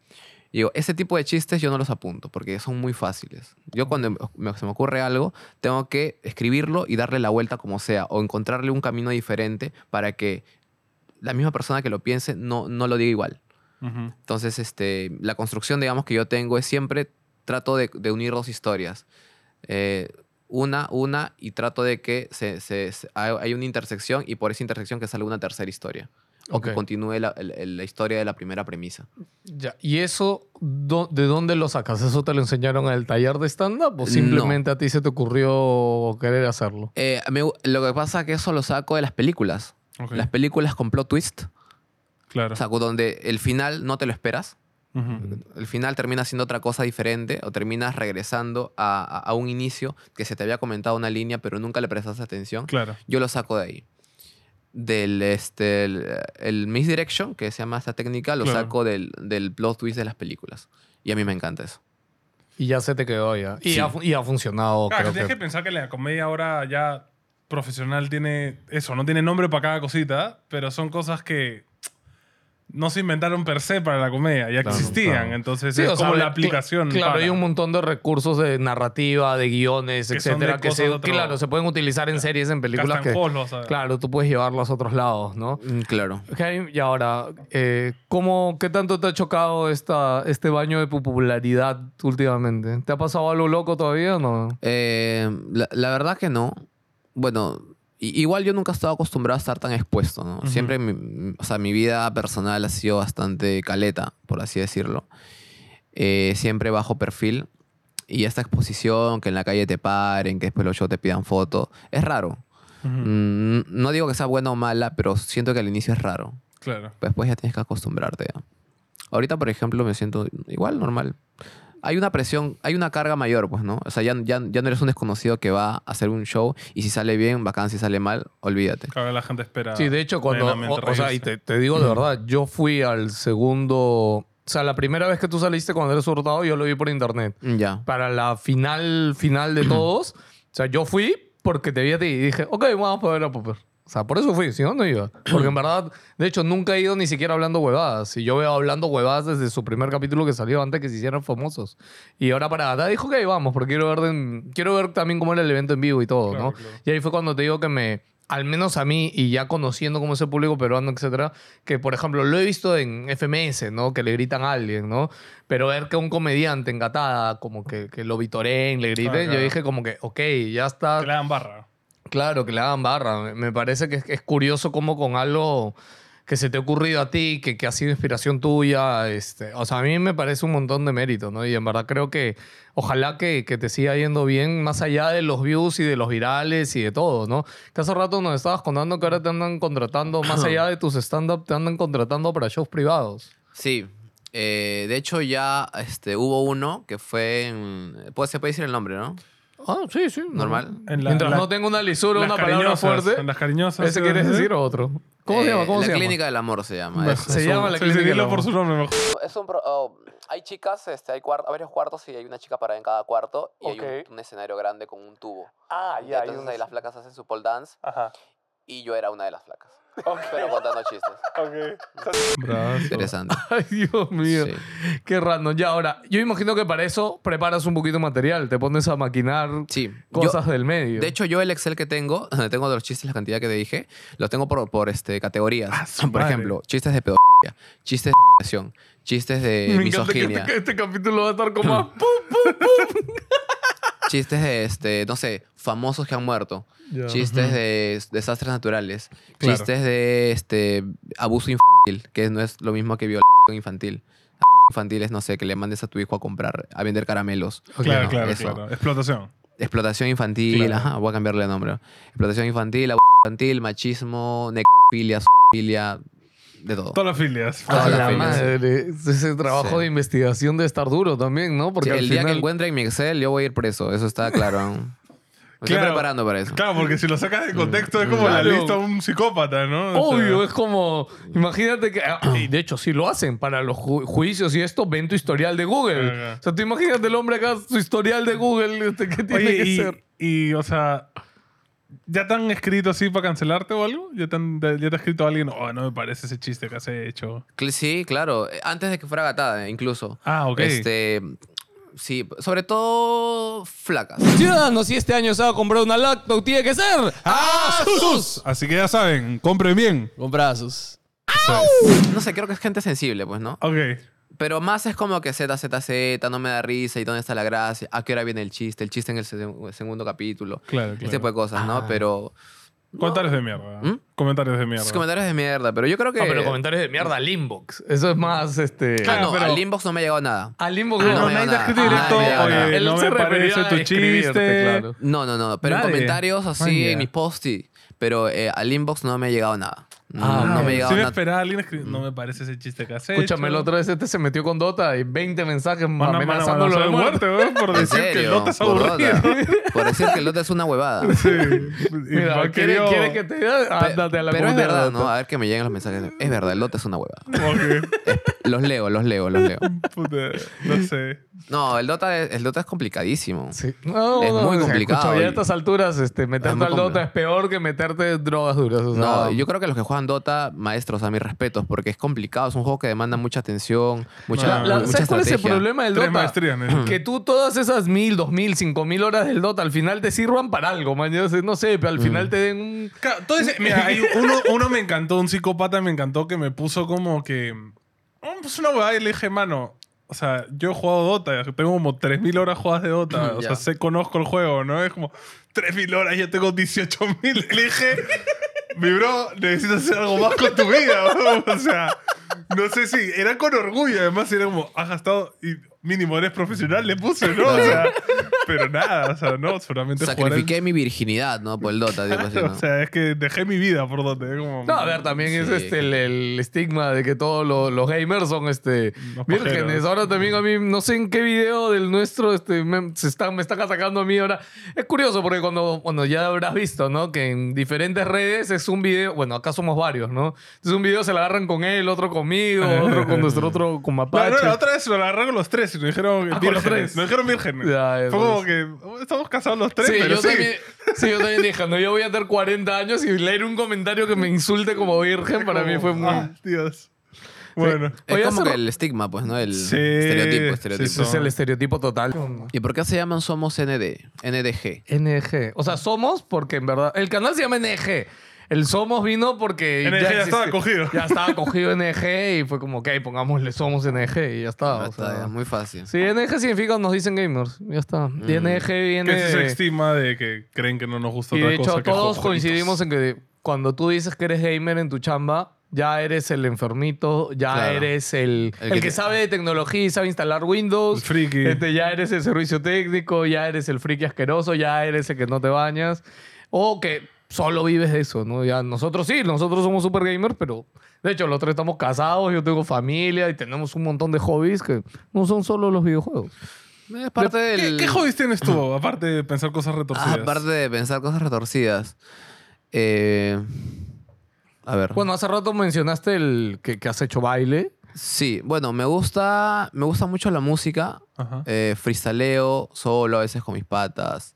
Y digo, ese tipo de chistes yo no los apunto porque son muy fáciles. Yo cuando me- se me ocurre algo, tengo que escribirlo y darle la vuelta como sea, o encontrarle un camino diferente para que la misma persona que lo piense no, no lo diga igual. Ujú. Entonces, este, la construcción, digamos, que yo tengo es siempre trato de, de unir dos historias. Eh, una, una, y trato de que se, se- se- hay una intersección y por esa intersección que salga una tercera historia. O que continúe la, historia de la primera premisa. Ya. ¿Y eso do- de dónde lo sacas? ¿Eso te lo enseñaron en el taller de stand-up o No. simplemente a ti se te ocurrió querer hacerlo? Eh, me lo que pasa es que eso lo saco de las películas. Las películas con plot twist, Claro. o sea, donde el final no te lo esperas. Ujú. el final termina siendo otra cosa diferente o terminas regresando a, a- a un inicio que se te había comentado una línea pero nunca le prestaste atención, Claro. yo lo saco de ahí. Del este, el, el misdirection, que se llama esta técnica, lo Claro. saco del, del plot twist de las películas. Y a mí me encanta eso. Y ya se te quedó ya. Y, Sí. ha, y ha funcionado. Claro, creo que tienes que- que pensar que la comedia ahora ya profesional tiene eso, no tiene nombre para cada cosita, pero son cosas que no se inventaron per se para la comedia, ya Claro, existían, claro. entonces Sí, es o sea, como la aplicación. Claro, para. hay un montón de recursos de narrativa, de guiones, Que etcétera, de que se, claro, se pueden utilizar en series, en películas que, claro, tú puedes llevarlas a otros lados, ¿no? Mm, Claro. Ok, y ahora, eh, ¿cómo, ¿qué tanto te ha chocado esta, este baño de popularidad últimamente? ¿Te ha pasado algo loco todavía o no? Eh, la, la verdad que no. Bueno, igual yo nunca he estado acostumbrado a estar tan expuesto, ¿no? Siempre, mi, o sea, mi vida personal ha sido bastante caleta, por así decirlo. Eh, siempre bajo perfil. Y esta exposición, que en la calle te paren, que después los shows te pidan foto, es raro. Ujú, Mm, no digo que sea buena o mala, pero siento que al inicio es raro. Claro. Después ya tienes que acostumbrarte. ya. Ahorita, por ejemplo, me siento igual, normal. Hay una presión, hay una carga mayor, pues, ¿no? O sea, ya, ya, ya no eres un desconocido que va a hacer un show y si sale bien, bacán, si sale mal, olvídate. Cada vez la gente espera. Sí, de hecho, cuando. O, o sea, y te, te digo de verdad, yo fui al segundo. O sea, la primera vez que tú saliste cuando eres hurtado, yo lo vi por internet. Ya. Para la final, final de todos, o sea, yo fui porque te vi a ti y dije, ok, vamos a ver a Popper. O sea, por eso fui, si no, no iba. Porque en verdad, de hecho, nunca he ido ni siquiera hablando huevadas. Y yo veo hablando huevadas desde su primer capítulo que salió antes que se hicieran famosos. Y ahora para acá dijo, ok, vamos, porque quiero ver, de- quiero ver también cómo era el evento en vivo y todo, Claro, ¿no? claro. Y ahí fue cuando te digo que me, al menos a mí, y ya conociendo cómo es el público peruano, etcétera, que por ejemplo lo he visto en FMS, ¿no? Que le gritan a alguien, ¿no? Pero ver que un comediante engatada, como que, que lo vitoreen, le griten, Claro, yo dije como que, ok, ya está. Que le dan barra. Claro, que le hagan barra. Me- parece que es, que es curioso cómo con algo que se te ha ocurrido a ti, que, que ha sido inspiración tuya, este, o sea, a mí me parece un montón de mérito, ¿no? Y en verdad creo que ojalá que, que te siga yendo bien más allá de los views y de los virales y de todo, ¿no? Que hace rato nos estabas contando que ahora te andan contratando, más allá de tus stand-up, te andan contratando para shows privados. Sí. Eh, de hecho, ya este, hubo uno que fue en... Pues, se puede decir el nombre, ¿no? Ah, sí, sí. Normal. En la- Mientras la- no tenga una lisura, una palabra cariñosas, fuerte. en Las cariñosas. ¿Ese quieres decir o otro? ¿Cómo se Eh, llama? ¿Cómo la se llama? Clínica del Amor se llama. Mejor. Es- Se es llama un- la Sí, clínica sí, del dilo amor. por su nombre mejor. Es un pro- oh, hay chicas, este, hay, cuar- varios cuartos y hay una chica parada en cada cuarto y hay Ok. un, un escenario grande con un tubo. Ah, Y entonces ahí las flacas hacen su pole dance Ajá. y yo era una de las flacas. Pero contando chistes. Brazo. Interesante. Ay, Dios mío. Sí. Qué random. Ya, ahora, yo imagino que para eso preparas un poquito de material. Te pones a maquinar Sí. Yo- cosas del medio. de hecho, yo el Excel que tengo, donde tengo de los chistes, la cantidad que te dije, los tengo por, por este, categorías. Ah, por madre. ejemplo, chistes de pedofilia, chistes de violación, chistes de me encanta que misoginia, este, que este capítulo va a estar como... a ¡pum! Chistes de, este, no sé, famosos que han muerto, chistes de desastres naturales, Claro. chistes de este, abuso infantil, que no es lo mismo que violación infantil. Abuso infantil es, no sé, que le mandes a tu hijo a comprar, a vender caramelos. Claro, No, claro, eso. claro. Explotación. Explotación infantil, Claro. ajá, voy a cambiarle de nombre. Explotación infantil, abuso infantil, machismo, necrofilia, zoofilia, de todo. Todas las filias. Todas A las la filias. madre. Ese trabajo Sí. de investigación debe estar duro también, ¿no? Porque Sí, al el día que final- encuentre en mi Excel, yo voy a ir preso, eso está claro. Claro. preparando para eso. Claro, porque si lo sacas de contexto es como Claro. la lista de un psicópata, ¿no? O sea, Obvio, es como, imagínate que, ah, y de hecho sí lo hacen para los ju- juicios y esto, ven tu historial de Google. O sea, tú imagínate el hombre acá, su historial de Google, este, ¿qué tiene Oye, que y, ser? y, o sea, ¿ya te han escrito así para cancelarte o algo? ¿Ya te, han- ya te ha escrito alguien? Oh, no me parece ese chiste que has hecho. Sí, claro. eh, Antes de que fuera gatada, incluso. Ah, ok. Este, sí, sobre todo flacas. Ciudadanos, si este año se va a comprar una laptop, tiene que ser ¡Asus! Así que ya saben, compren bien. Compra Asus. No sé, creo que es gente sensible, pues, ¿no? Ok. Pero más es como que Z, Z, Z, no me da risa y dónde está la gracia, a qué hora viene el chiste, el chiste en el se- segundo capítulo. Claro, Este claro. tipo de cosas, ¿no? Pero. Comentarios de mierda. ¿Mm? Comentarios de mierda. Esos comentarios de mierda, pero yo creo que. Ah, pero comentarios de mierda al inbox. Eso es más, este... Ah, Claro, no, pero- al inbox no me ha llegado nada. Al inbox Ah, no. no, me ha nada. escrito Ah, nada. Oye, Él no se me parece tu chiste. claro. No, no, no. Pero Nadie. en comentarios así, en mis posts sí. Pero eh, al inbox no me ha llegado nada. No, Ah, no me ha llegado Si me esperaba alguien no me parece ese chiste que has hecho. Escúchame, la otra vez este se metió con Dota y 20 mensajes a- amenazándolo van a de muerte. por ¿En decir que el? Dota es aburrido. Por decir que el Dota es una huevada. Sí. Mira, ¿quiere, quiere que te diga? Ándate a la pero es de verdad. ¿no? A ver que me lleguen los mensajes. Es verdad, el Dota es una huevada. Ok. Los leo, los leo, los leo. Puta, no sé. No, el Dota es, el Dota es complicadísimo. Sí. No, Es no, muy o sea, complicado escucha, y- a estas alturas, este, meterte muy al Dota es peor que meterte drogas duras. o sea, No, yo creo que los que juegan Dota, maestros, a mis respetos, porque es complicado. Es un juego que demanda mucha atención, mucha, La- La- mucha ¿Sabes cuál es el estrategia. problema del Dota? maestrías, ¿no? Que tú todas esas mil, dos mil, cinco mil horas del Dota al final te sirvan para algo, man. Yo sé- No sé, pero al final te den un... Claro, todo ese- mira, hay uno, uno me encantó, un psicópata me encantó que me puso como que. oh, pues una huevada y le dije, mano. O sea, yo he jugado Dota, tengo como 3.000 horas jugadas de Dota. O sea, Ya. sé, conozco el juego, ¿no? Es como 3.000 horas, yo tengo 18.000. Y le dije, mi bro, necesitas hacer algo más con tu vida, bro. O sea, no sé si. Era con orgullo, además, era como, has gastado. Y mínimo eres profesional, le puse, ¿no? O sea, pero nada, o sea, no, solamente jugar. Sacrifiqué mi virginidad, ¿no? Por el Dota, digo así, ¿no? O sea, es que dejé mi vida por donde. es como- No, a ver, también es Sí. este el, el estigma de que todos los, los gamers son este vírgenes. pajeros. Ahora también a mí, no sé en qué video del nuestro este, me, se está, me está sacando a mí ahora. Es curioso porque cuando, cuando ya habrás visto, ¿no? Que en diferentes redes es un video, bueno, acá somos varios, ¿no? Entonces un video se lo agarran con él, otro conmigo, otro con nuestro otro con No, Mapache. no, la otra vez lo agarraron los tres y nos dijeron Ah, los vírgenes. tres. Nos dijeron vírgenes. Ya, Fue como que oh, estamos casados los tres, Sí, pero yo sí. También, sí, yo también dije, no, yo voy a tener 40 años y leer un comentario que me insulte como virgen para mí fue muy... Ah, Dios. Bueno. Es como que el estigma, pues, ¿no? El Sí, estereotipo, estereotipo. sí. Es el estereotipo total. ¿Y por qué se llaman Somos ND? NDG. NG. O sea, somos porque en verdad. El canal se llama NG. El somos vino porque. NG ya estaba cogido. Ya estaba cogido NG y fue como, ok, pongámosle somos NG y ya está. Ya o está, sea. ya, muy fácil. Sí, NG significa nos dicen gamers. Ya está. Y NG viene. Que es ese estigma de que creen que no nos gusta y otra de cosa hecho, que todos coincidimos en que cuando tú dices que eres gamer en tu chamba. Ya eres el enfermito, ya Claro. eres el, el, El que, sabe de tecnología y sabe instalar Windows. El friki. Este, ya eres el servicio técnico, ya eres el friki asqueroso, ya eres el que no te bañas. O que solo vives de eso, ¿no? Ya nosotros sí, nosotros somos super gamers, pero de hecho los tres estamos casados, yo tengo familia y tenemos un montón de hobbies que no son solo los videojuegos. Es parte ¿Qué, del... ¿Qué hobbies tienes tú, aparte de pensar cosas retorcidas? Ah, aparte de pensar cosas retorcidas. Eh, a ver. Bueno, hace rato mencionaste el que, que has hecho baile. Sí, bueno, me gusta, me gusta mucho la música. Ajá. Eh, freestaleo, solo, a veces con mis patas.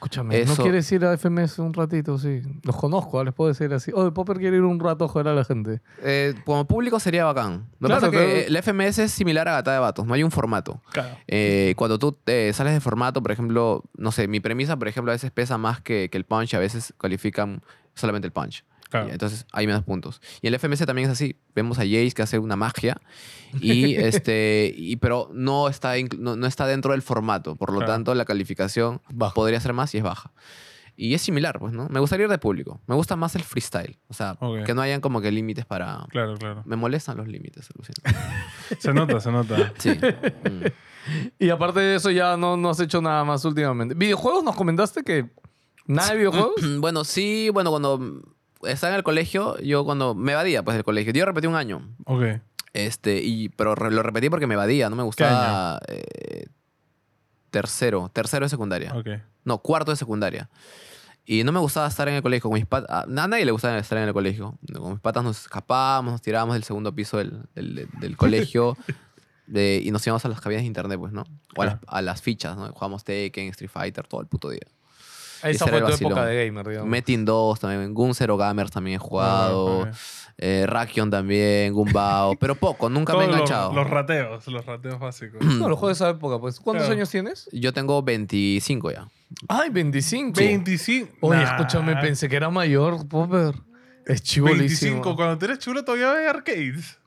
Escúchame, ¿no quieres ir a FMS un ratito? Sí. Los conozco, les puedo decir así. Oye, Popper quiere ir un rato a joder a la gente. Eh, como público sería bacán. Lo que Claro, pasa es que la FMS es similar a Gata de Vatos, no hay un formato. Claro. Eh, cuando tú eh, sales de formato, por ejemplo, no sé, mi premisa, por ejemplo, a veces pesa más que, que el punch, a veces califican solamente el punch. Claro. Y entonces hay menos puntos. Y el FMS también es así. Vemos a Jace que hace una magia, y este, y, pero no está, no, no está dentro del formato. Por lo Claro. tanto, la calificación Bajo. podría ser más y es baja. Y es similar, pues, ¿no? Me gustaría ir de público. Me gusta más el freestyle. O sea, Ok. que no hayan como que límites para... Claro, claro. Me molestan los límites. Se nota, se nota. Sí. Mm. Y aparte de eso, ya no, no has hecho nada más últimamente. ¿Videojuegos nos comentaste que nada de videojuegos? bueno, sí, bueno, cuando estaba en el colegio, yo cuando me evadía, pues, del colegio. Yo repetí un año. Ok. Este, y, pero re- lo repetí porque me evadía, no me gustaba... eh, tercero, tercero de secundaria. Ok. No, cuarto de secundaria. Y no me gustaba estar en el colegio con mis patas. A nadie le gustaba estar en el colegio. Con mis patas nos escapábamos, nos tirábamos del segundo piso del, del- del colegio de- y nos íbamos a las cabinas de internet, pues, ¿no? O a, las, a las fichas, ¿no? Jugábamos Tekken, Street Fighter, todo el puto día. Esa fue tu vacilón. época de gamer, digamos. Metin 2 también, Gun Zero Gamers también he jugado. Ok. eh, Rakion también, Gumbao. pero poco, nunca me he los- enganchado. Los, rateos, los rateos básicos. No, los juegos de esa época, pues. ¿Cuántos Claro. años tienes? Yo tengo 25 ya. Ay, 25. 25. Oye, Nah. escúchame, pensé que era mayor, Popper. Es 25. chivolísimo. Cuando tú eres chulo todavía hay arcades.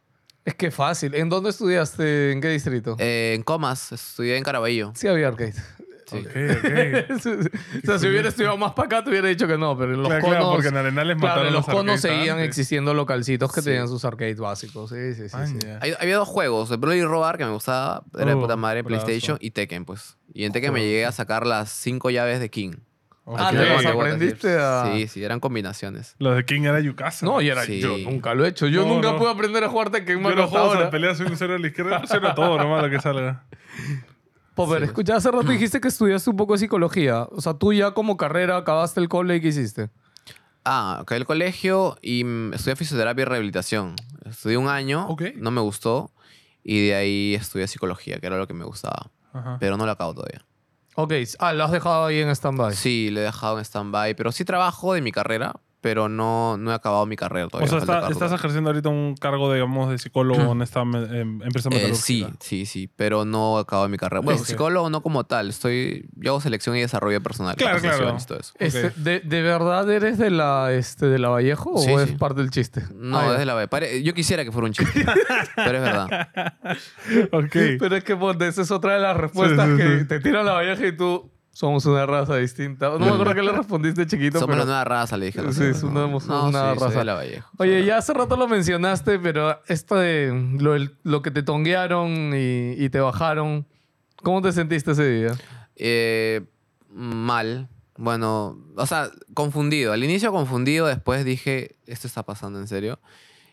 Es que fácil. ¿En dónde estudiaste? ¿En qué distrito? Eh, en Comas, estudié en Caraballo. Sí había arcade. Sí. Ok, ok. o sea, si hubiera estudiado más para acá, te hubiera dicho que no, pero en los Claro, conos... claro, porque en Arenales claro, mataron en los los conos seguían antes. existiendo localcitos que Sí. tenían sus arcades básicos. Sí, sí, sí. Hay- había dos juegos, el Broly Robar, que me gustaba, era de Oh, puta madre, brazo. PlayStation, y Tekken, pues. Y en Tekken me llegué a sacar las cinco llaves de King. Ah, ¿te aprendiste sí. a- Sí, sí, eran combinaciones. Lo de King era Yukasa. No, y era, Sí. yo nunca lo he hecho. Yo No, nunca no. pude aprender a jugar Tekken Yo los juegos pelea soy un cero a la izquierda, presiono todo nomás lo que salga. Sí, pues. escucha, hace rato dijiste que estudiaste un poco de psicología. O sea, tú ya como carrera acabaste el cole y ¿qué hiciste? Ah, acabé el colegio y mm, estudié fisioterapia y rehabilitación. Estudié un año, no me gustó, y de ahí estudié psicología, que era lo que me gustaba. Ajá. Pero no lo acabo todavía. Ok, ah, lo has dejado ahí en stand-by. Sí, le he dejado en stand-by, pero sí trabajo de mi carrera, pero no, no he acabado mi carrera O todavía. sea, está- acabar estás ejerciendo ahorita un cargo, digamos, de psicólogo en esta em, empresa Eh, metalúrgica. sí, sí, sí, pero no he acabado mi carrera. Bueno, Ok. psicólogo no como tal, estoy, yo hago selección y desarrollo personal. Claro, claro. todo eso. Este. ¿de, de verdad eres de la, este, de la Vallejo Sí, o es sí. parte del chiste? No, Ah, ya. desde la pare- Yo quisiera que fuera un chiste, pero es verdad. Ok. Pero es que ponte, esa es otra de las respuestas Sí, sí, que sí. te tira la Valleja y tú somos una raza distinta. No me acuerdo qué le respondiste chiquito, Somos pero... la nueva raza, le dije. Sí, señora, somos ¿no? una sí, soy raza. de la Vallejo. Oye, ya hace rato lo mencionaste, pero esto de lo, lo que te tonguearon y, y te bajaron, ¿cómo te sentiste ese día? Eh, mal. Bueno, o sea, confundido. Al inicio confundido, después dije, esto está pasando en serio.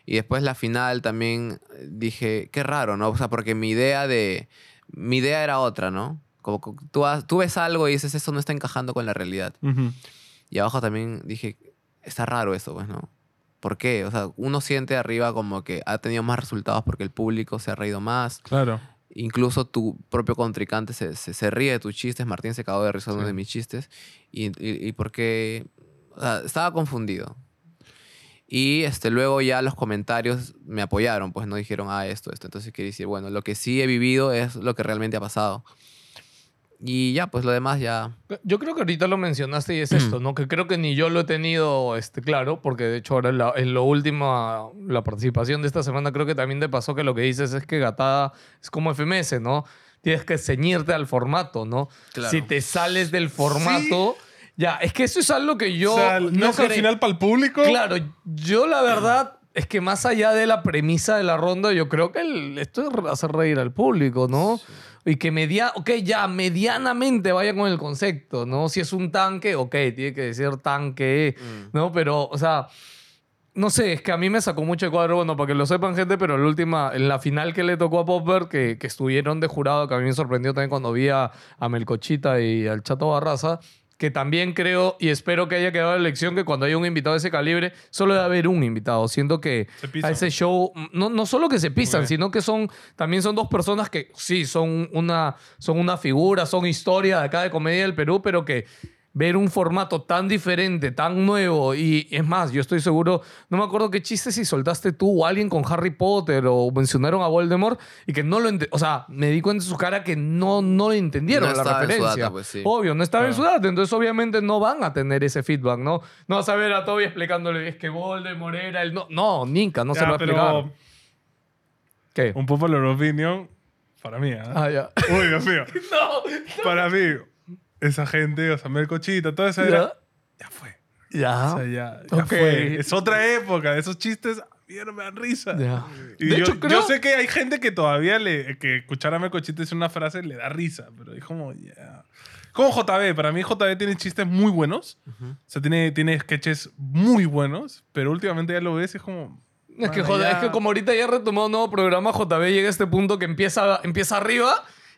Y después la final también eh, dije, qué raro, ¿no? O sea, porque mi idea de... Mi idea era otra, ¿no? Como tú, tú ves algo y dices, esto no está encajando con la realidad. Ujú. Y abajo también dije, está raro eso, pues, ¿no? ¿Por qué? O sea, uno siente arriba como que ha tenido más resultados porque el público se ha reído más. Claro. Incluso tu propio contrincante se, se, se ríe de tus chistes. Martín se cagó de risa de uno Sí. de mis chistes. Y, y, y porque... O sea, estaba confundido. Y este, luego ya los comentarios me apoyaron, pues no dijeron, ah, esto, esto. Entonces quería decir, bueno, lo que sí he vivido es lo que realmente ha pasado. Y ya, pues lo demás ya... Yo creo que ahorita lo mencionaste y es esto, ¿no? Que creo que ni yo lo he tenido este, claro, porque de hecho ahora en, la, en lo último, la participación de esta semana, creo que también te pasó que lo que dices es que Gatada es como FMS, ¿no? Tienes que ceñirte al formato, ¿no? Claro. Si te sales del formato, ya, es que eso es algo que yo... o sea, no, es al final para el público. Claro, yo la verdad es que más allá de la premisa de la ronda, yo creo que el- esto es hacer reír al público, ¿no? Y que media, ok, ya medianamente vaya con el concepto, ¿no? Si es un tanque, ok, tiene que decir tanque, ¿no? Pero, o sea, no sé, es que a mí me sacó mucho de cuadro, bueno, para que lo sepan gente, pero en la última, en la final que le tocó a Popper, que, que estuvieron de jurado, que a mí me sorprendió también cuando vi a, a Melcochita y al Chato Barraza, que también creo y espero que haya quedado la elección que cuando haya un invitado de ese calibre, solo debe haber un invitado. Siento que a ese show, no, no solo que se pisan, sino que son, también son dos personas que sí, son una, son una figura, son historia de acá de comedia del Perú, pero que ver un formato tan diferente, tan nuevo, y es más, yo estoy seguro, no me acuerdo qué chiste si soltaste tú o alguien con Harry Potter o mencionaron a Voldemort y que no lo ent- o sea, me di cuenta en su cara que no, no entendieron No la estaba en su referencia. data, pues, sí. Obvio, no estaba en su Claro. data, entonces obviamente no van a tener ese feedback, ¿no? No vas a ver a Toby explicándole, es que Voldemort era el... No, no Nika, no se lo va a pero explicar. ¿Qué? un popular opinion para mí. ¿ah? Ah, ya. Uy, Dios mío. no, Para mí, esa gente, o sea, Melcochita, toda esa Ya. era ya fue. Ya. O sea, ya, ya Ok. fue. Es otra época. Esos chistes a mí ya no me dan risa. Ya. Y De yo, hecho, creo- yo sé que hay gente que todavía le, que escuchar a Mecochito decir una frase le da risa, pero es como, ya. Como JB, para mí JB tiene chistes muy buenos. O sea, tiene, tiene sketches muy buenos, pero últimamente ya lo ves y es como. Es que, "Mano, joder, ya". es que como ahorita ya retomó un nuevo programa, JB llega a este punto que empieza, empieza arriba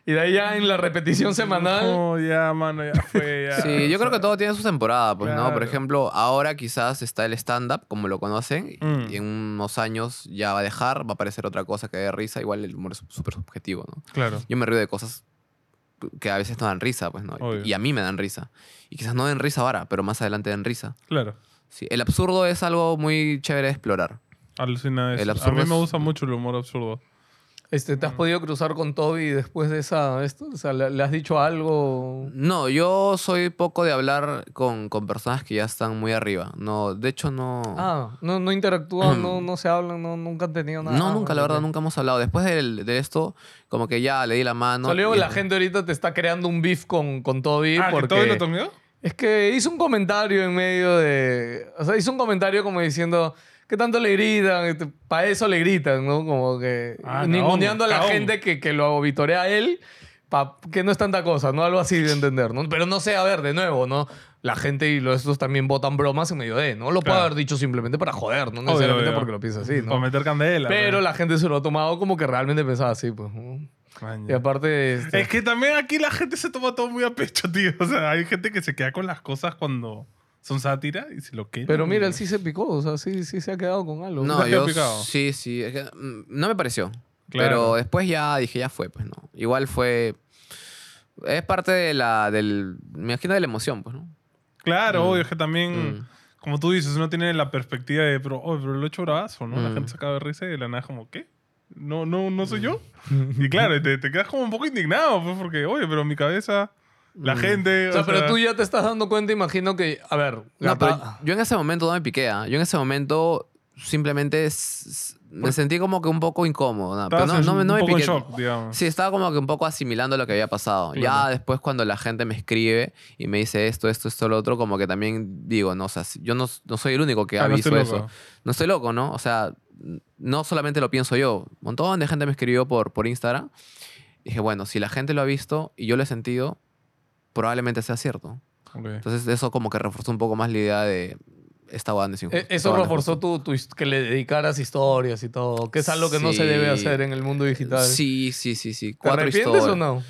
y de ahí ya en la repetición semanal. No, ya, mano, ya fue. Ya. Sí, yo creo que todo tiene su temporada, pues, ¿no? Por Claro. ejemplo, ahora quizás está el stand-up, como lo conocen, y- Mm. y en unos años ya va a dejar, va a aparecer otra cosa que dé risa, igual el humor es súper subjetivo, ¿no? Claro. Yo me río de cosas que a veces no dan risa, pues, ¿no? Obvio. Y a mí me dan risa. Y quizás no den risa ahora, pero más adelante den risa. Claro. Sí, el absurdo es algo muy chévere de explorar. Alucina eso. El A absurdo mí me gusta mucho el humor absurdo. Este, ¿Te has podido cruzar con Toby después de esa esto? O sea, ¿le, le has dicho algo? No, yo soy poco de hablar con, con personas que ya están muy arriba. No, de hecho no... Ah, no, no interactúan, no, no se hablan, no, nunca han tenido nada. no, nunca, la verdad, nunca hemos hablado. Después del- de, esto, como que ya le di la mano. Solo digo, y- la gente ahorita te está creando un beef con, con Toby ah, porque... ¿que todo lo tomó? Es que hizo un comentario en medio de. O sea, hizo un comentario como diciendo. ¿Qué tanto le gritan? Para eso le gritan, ¿no? Como que. Ah, ninguneando a la gente que, que lo vitorea a él. pa- que no es tanta cosa, ¿no? Algo así de entender, ¿no? Pero no sé, a ver, de nuevo, ¿no? La gente y los estos también votan bromas en medio de, ¿no? Lo Claro. haber dicho simplemente para joder, no Obvio, necesariamente obvio. porque lo piensa así, Para ¿no? meter candela. Pero la gente se lo ha tomado como que realmente pensaba así, pues. ¿no? Man, Y aparte. este, Es que también aquí la gente se toma todo muy a pecho, tío. O sea, hay gente que se queda con las cosas cuando son sátira y se lo queda. Pero mira, él sí se picó, o sea, sí, sí se ha quedado con algo. No, ¿Te has yo picado? sí, sí. es que, mm, no me pareció. Claro. Pero después ya dije, ya fue, pues, ¿no? Igual fue... Es parte de la... Del, me imagino de la emoción, pues, ¿no? Claro, Mm. obvio, es que también, Mm. como tú dices, uno tiene la perspectiva de, pero, oh, pero lo he hecho bravazo, ¿no? La Mm. gente se acaba de risa y de la nada como, ¿qué? No, no, no soy yo. y claro, te, te quedas como un poco indignado, pues, porque, oye, pero en mi cabeza, la Mm. gente. O sea, pero tú ya te estás dando cuenta, imagino que, a ver, No, pero yo en ese momento no me piqué. ¿ah? Yo en ese momento simplemente me sentí como que un poco incómodo. ¿no? Pero estabas no, no, me- un no me poco en piqué. shock, digamos. Sí, estaba como que un poco asimilando lo que había pasado. Ya después cuando la gente me escribe y me dice esto, esto, esto, lo otro, como que también digo, no, o sea, si- yo no, no soy el único que Ah, ha no visto estoy eso. loco. No estoy loco, ¿no? O sea, n- no solamente lo pienso yo. Un montón de gente me escribió por, por Instagram. Dije, bueno, si la gente lo ha visto y yo lo he sentido, probablemente sea cierto. Ok. Entonces eso como que reforzó un poco más la idea de esta banda es e- esta eso reforzó tu, tu que le dedicaras historias y todo, que es algo que no se debe Sí. hacer en el mundo digital. Sí, sí, sí, sí. ¿Te Cuatro arrepientes historias. o no?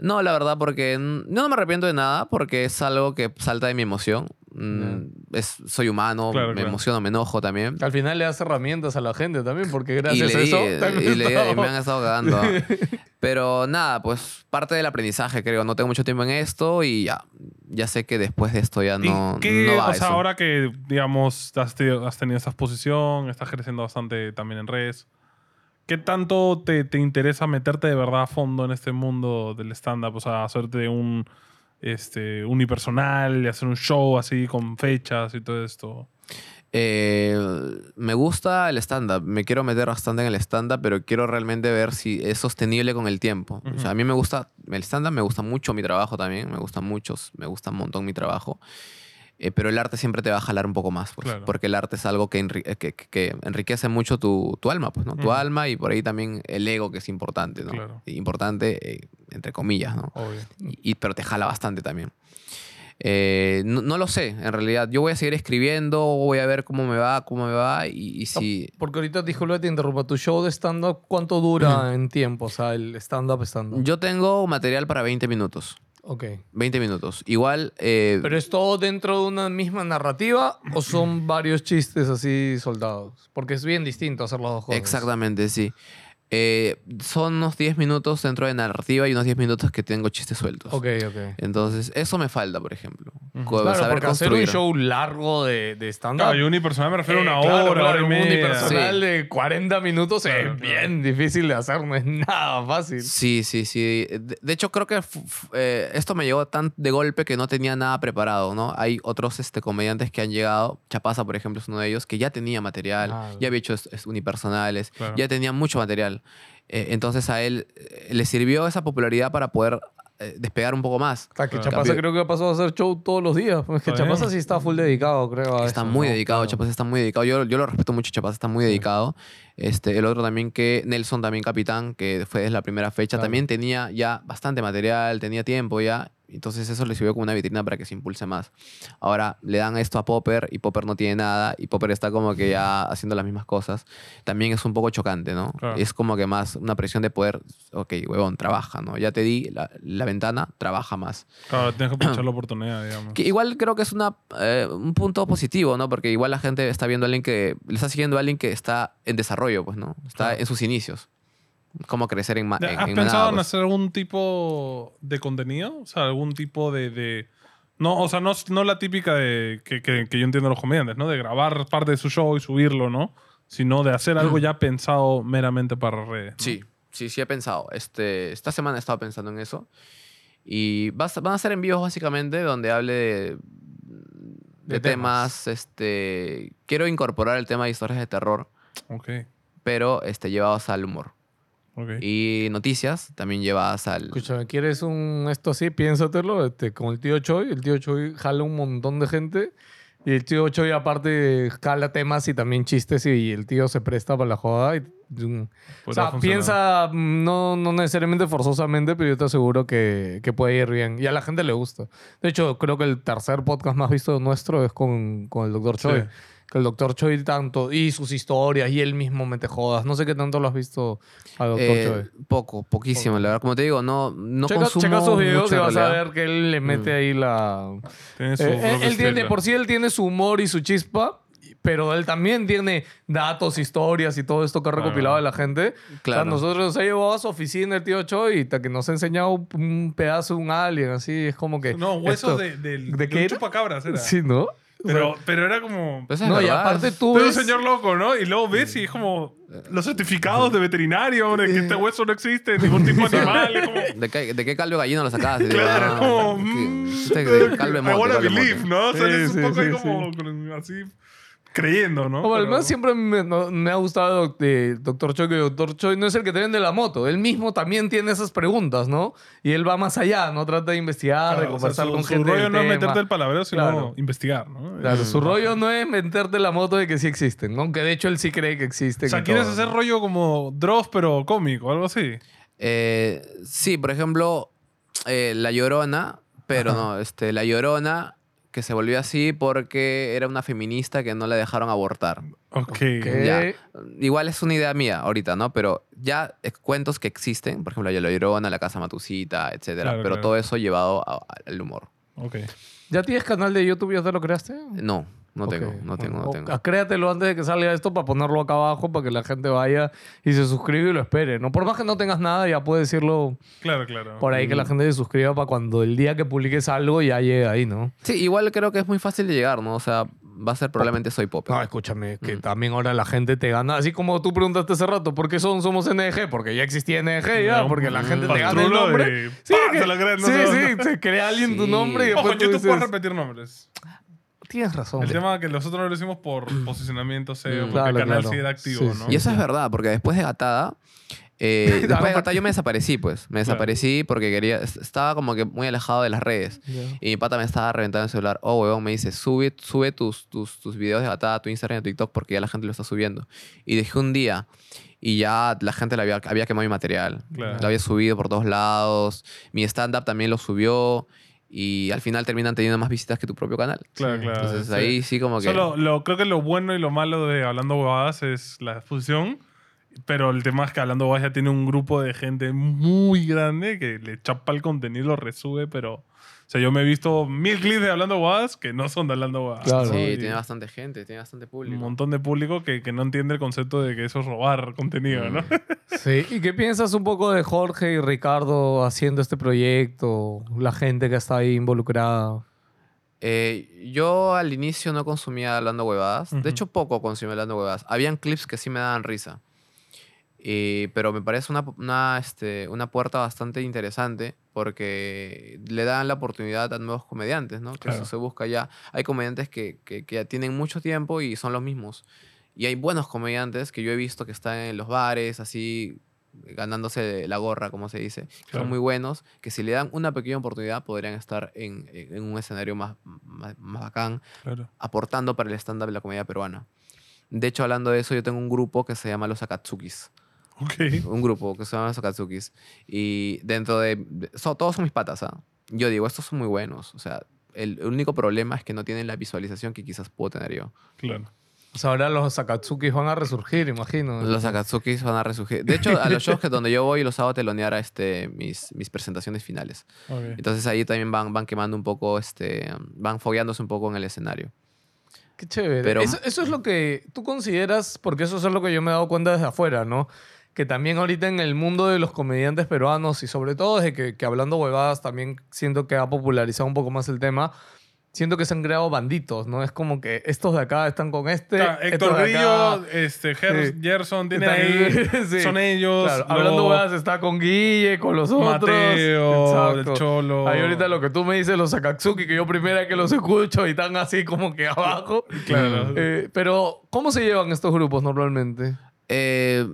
No, la verdad, porque n- yo no me arrepiento de nada, porque es algo que salta de mi emoción. Mm, es, soy humano, Claro, me claro. emociono, me enojo también. Al final le das herramientas a la gente también, porque Y, gracias le a di- eso han y le di- me han estado cagando. Pero nada, pues parte del aprendizaje, creo. No tengo mucho tiempo en esto y ya, ya sé que después de esto ya ¿Y no, qué- no va o sea, eso. ahora que, digamos, has tenido, has tenido esta exposición, estás creciendo bastante también en redes, ¿qué tanto te, te interesa meterte de verdad a fondo en este mundo del stand-up? O sea, hacerte un este, unipersonal y hacer un show así con fechas y todo esto. Eh, me gusta el stand-up, me quiero meter bastante en el stand-up, pero quiero realmente ver si es sostenible con el tiempo. O Ujú. sea, a mí me gusta el stand-up, me gusta mucho mi trabajo también, me gusta mucho, me gusta un montón mi trabajo. Eh, pero el arte siempre te va a jalar un poco más, pues, Claro. porque el arte es algo que, enri- eh, que, que- que enriquece mucho tu, tu alma, pues, ¿no? Tu Ujú. alma y por ahí también el ego, que es importante, ¿no? Claro. Importante, eh, entre comillas, ¿no? Obvio. y, y- pero te jala bastante también. Eh, no, no lo sé, en realidad. Yo voy a seguir escribiendo, voy a ver cómo me va, cómo me va y, y si... Porque ahorita, disculpa, te interrumpa. ¿Tu show de stand-up cuánto dura en tiempo? O sea, el stand-up, stand-up. Yo tengo material para 20 minutos. Ok. 20 minutos. Igual... eh, ¿Pero es todo dentro de una misma narrativa o son varios chistes así soldados? Porque es bien distinto hacer las dos cosas. exactamente, sí. Eh, son unos 10 minutos dentro de narrativa y unos 10 minutos que tengo chistes sueltos. Ok, ok. Entonces, eso me falta, por ejemplo. Ujú. Co- Claro, saber porque hacer un construir. show largo de, de stand-up... Claro, y unipersonal me refiero a una Eh, claro, hora, claro, hora y un unipersonal Sí. de 40 minutos Claro, es claro. bien difícil de hacer, no es nada fácil. Sí, sí, sí. De, de hecho, creo que eh, esto me llegó tan de golpe que no tenía nada preparado, ¿no? Hay otros este, comediantes que han llegado, Chapaza, por ejemplo, es uno de ellos, que ya tenía material, ya había hecho es- es unipersonales, Claro. ya tenía mucho material. Eh, entonces a él eh, le sirvió esa popularidad para poder eh, despegar un poco más. O sea, que. Chapaza Cambio- creo que ha pasado a hacer show todos los días. Es que Está Chapaza sí está full dedicado, creo. Está eso, muy ¿no? dedicado, Claro. Chapaza está muy dedicado. Yo, yo lo respeto mucho, Chapaza está muy dedicado. Este, el otro también que, Nelson también capitán, que fue desde la primera fecha, Claro. también tenía ya bastante material, tenía tiempo ya. Entonces eso le sirvió como una vitrina para que se impulse más. Ahora le dan esto a Popper y Popper no tiene nada y Popper está como que ya haciendo las mismas cosas. También es un poco chocante, ¿no? Claro. Es como que más una presión de poder, ok, huevón, trabaja, ¿no? Ya te di la, la ventana, trabaja más. Claro, tienes que aprovechar la oportunidad, digamos. Que igual creo que es una, eh, un punto positivo, ¿no? Porque igual la gente está viendo a alguien que. Le está siguiendo a alguien que está en desarrollo, pues, ¿no? Está Claro. en sus inicios. Cómo crecer en, en, ¿Has en pensado en pues. hacer algún tipo de contenido? O sea, algún tipo de... de- No, o sea, no, no la típica de que, que- que yo entiendo los comediantes, ¿no? De grabar parte de su show y subirlo, ¿no? Sino de hacer algo ya pensado meramente para redes. ¿no? Sí, sí, sí he pensado. Este, esta semana he estado pensando en eso. Y vas- van a ser envíos básicamente donde hable de, de De temas. temas. Este, quiero incorporar el tema de historias de terror, Ok, pero este, llevados al humor. Ok. Y noticias también llevadas al... Escúchame, ¿quieres un esto así? Piénsatelo. Este, con el tío Choi. El tío Choi jala un montón de gente. Y el tío Choi, aparte, jala temas y también chistes. Y el tío se presta para la joda. Y, mm, o Podría sea, funcionar. piensa, mm, no, no necesariamente forzosamente, pero yo te aseguro que, que puede ir bien. Y a la gente le gusta. De hecho, creo que el tercer podcast más visto nuestro es con, con el doctor Choi. Sí. Que el doctor Choi tanto, y sus historias, y él mismo mete jodas. No sé qué tanto lo has visto al doctor Eh, Choi. poco, poquísimo, la verdad. Como te digo, no, no checa, consumo checa sus videos y vas a ver que él le mete Mm. ahí la... Tiene su Eh, él, tiene, por sí él tiene su humor y su chispa, pero él también tiene datos, historias y todo esto que ha recopilado de la gente. Claro. O sea, nosotros nos ha llevado a su oficina el tío Choi y ta- que nos ha enseñado un pedazo de un alien, así, es como que... No, huesos esto- de, del- ¿De de qué un chupacabras era. Sí, ¿no? Pero, pero era como... Pero eso es No, y verdad. aparte tú ves... un señor loco, ¿no? Y luego ves y es como los certificados de veterinario, de que este hueso no existe, ningún tipo de animal. es como, ¿De qué, ¿De qué caldo de gallina lo sacabas? Y claro, es ah, como... mm, Este I wanna believe, ¿no? Sí, Sales sí, un poco ahí sí, como con- así creyendo, ¿no? Como Pero- además siempre me, no- me ha gustado de Doctor Choi que Doctor Choi no es el que te vende la moto. Él mismo también tiene esas preguntas, ¿no? Y él va más allá, ¿no? Trata de investigar, Claro, de o sea, conversar su, con su gente rollo del no es meterte el palabreo, sino Claro. investigar, ¿no? Claro, su Mm. rollo no es meterte la moto de que sí existen, ¿no? Aunque de hecho él sí cree que existen. O sea, ¿quieres todo, hacer ¿no? rollo como Dross, pero cómico, algo así? Eh, sí, por ejemplo, eh, La Llorona, pero no, este, La Llorona que se volvió así porque era una feminista que no la dejaron abortar. Ok. Igual es una idea mía ahorita, ¿no? Pero ya cuentos que existen, por ejemplo, La Llorona, La Casa Matusita, etcétera. Claro, pero claro. todo eso llevado a- al humor. Ok. ¿Ya tienes canal de YouTube? ¿Ya te lo creaste? No, no Ok, tengo, no tengo, no tengo. o- Créatelo antes de que salga esto para ponerlo acá abajo para que la gente vaya y se suscriba y lo espere. ¿no? Por más que no tengas nada, ya puedes decirlo Claro, claro. por ahí que la gente se suscriba para cuando el día que publiques algo ya llegue ahí, ¿no? Sí, igual creo que es muy fácil de llegar, ¿no? O sea, va a ser probablemente Soy Pop. No, escúchame, que Mm. también ahora la gente te gana. Así como tú preguntaste hace rato, ¿por qué son, somos NG? Porque ya existía NG, ya, Un porque la gente te gana el nombre. de- Sí, que- Se lo creen, no sí, sí, te crea alguien tu Sí. nombre y Ojo, después en tú YouTube puedes dices, repetir nombres. Tienes razón. El tema que nosotros no lo hicimos por posicionamiento SEO, Mm. porque Claro, el canal claro. sí era activo, Sí, ¿no? sí. Y eso es verdad, porque después de Gatada, eh, después de Gatada yo me desaparecí, pues. Me desaparecí porque quería, est- estaba como que muy alejado de las redes. Y mi pata me estaba reventando el celular. Oh, huevón, me dice, sube, sube tus, tus, tus videos de Gatada a tu Instagram y a tu TikTok porque ya la gente lo está subiendo. Y dejé un día y ya la gente le había, había quemado mi material. Claro. Lo había subido por todos lados. Mi stand-up también lo subió. Y al final terminan teniendo más visitas que tu propio canal. Claro, claro. Entonces sí. ahí sí como que... Solo lo, creo que lo bueno y lo malo de Hablando Huevadas es la fusión. Pero el tema es que Hablando Huevadas ya tiene un grupo de gente muy grande que le chapa el contenido lo resube, pero... O sea, yo me he visto mil clips de Hablando Huevadas que no son de Hablando Huevadas. Claro. Sí, Y tiene bastante gente, tiene bastante público. un montón de público que, que no entiende el concepto de que eso es robar contenido, ¿no? Mm. Sí, ¿y qué piensas un poco de Jorge y Ricardo haciendo este proyecto? La gente que está ahí involucrada. Eh, yo al inicio no consumía hablando huevadas. De hecho, poco consumía hablando huevadas. Habían clips que sí me daban risa. Pero me parece una, una, este, una puerta bastante interesante porque le dan la oportunidad a nuevos comediantes, ¿no? Que Claro. eso se busca ya. Hay comediantes que, que, que ya tienen mucho tiempo y son los mismos. Y hay buenos comediantes que yo he visto que están en los bares, así, ganándose la gorra, como se dice, Claro. son muy buenos, que si le dan una pequeña oportunidad podrían estar en, en- en un escenario más, más, más bacán, Claro. aportando para el stand-up de la comedia peruana. De hecho, hablando de eso, yo tengo un grupo que se llama Los Akatsukis. Un grupo que se llama Los Akatsukis. Y dentro de... de- so- todos son mis patas, ¿ah? Yo digo, estos son muy buenos. O sea, el, único problema es que no tienen la visualización que quizás puedo tener yo. Claro. O sea, ahora los Sakatsukis van a resurgir, imagino. Los Akatsukis van a resurgir. De hecho, a los shows que donde yo voy los hago telonear a este, mis, mis presentaciones finales. Ok. Entonces ahí también van, van quemando un poco, este, van fogueándose un poco en el escenario. Qué chévere. Pero- eso, eso es lo que tú consideras, porque eso es lo que yo me he dado cuenta desde afuera, ¿no? Que también ahorita en el mundo de los comediantes peruanos y sobre todo desde que, que hablando huevadas también siento que ha popularizado un poco más el tema, siento que se han creado banditos, ¿no? Es como que estos de acá están con este. Héctor Grillo, este, Sí. Gerson tiene ahí. Sí. Son ellos. Claro, hablando huevadas está con Guille, con los otros. Mateo, Exacto. el Cholo. Ahí ahorita lo que tú me dices, los Akatsuki, que yo primera que los escucho y están así como que abajo. Claro. Eh, pero, ¿cómo se llevan estos grupos normalmente? Eh,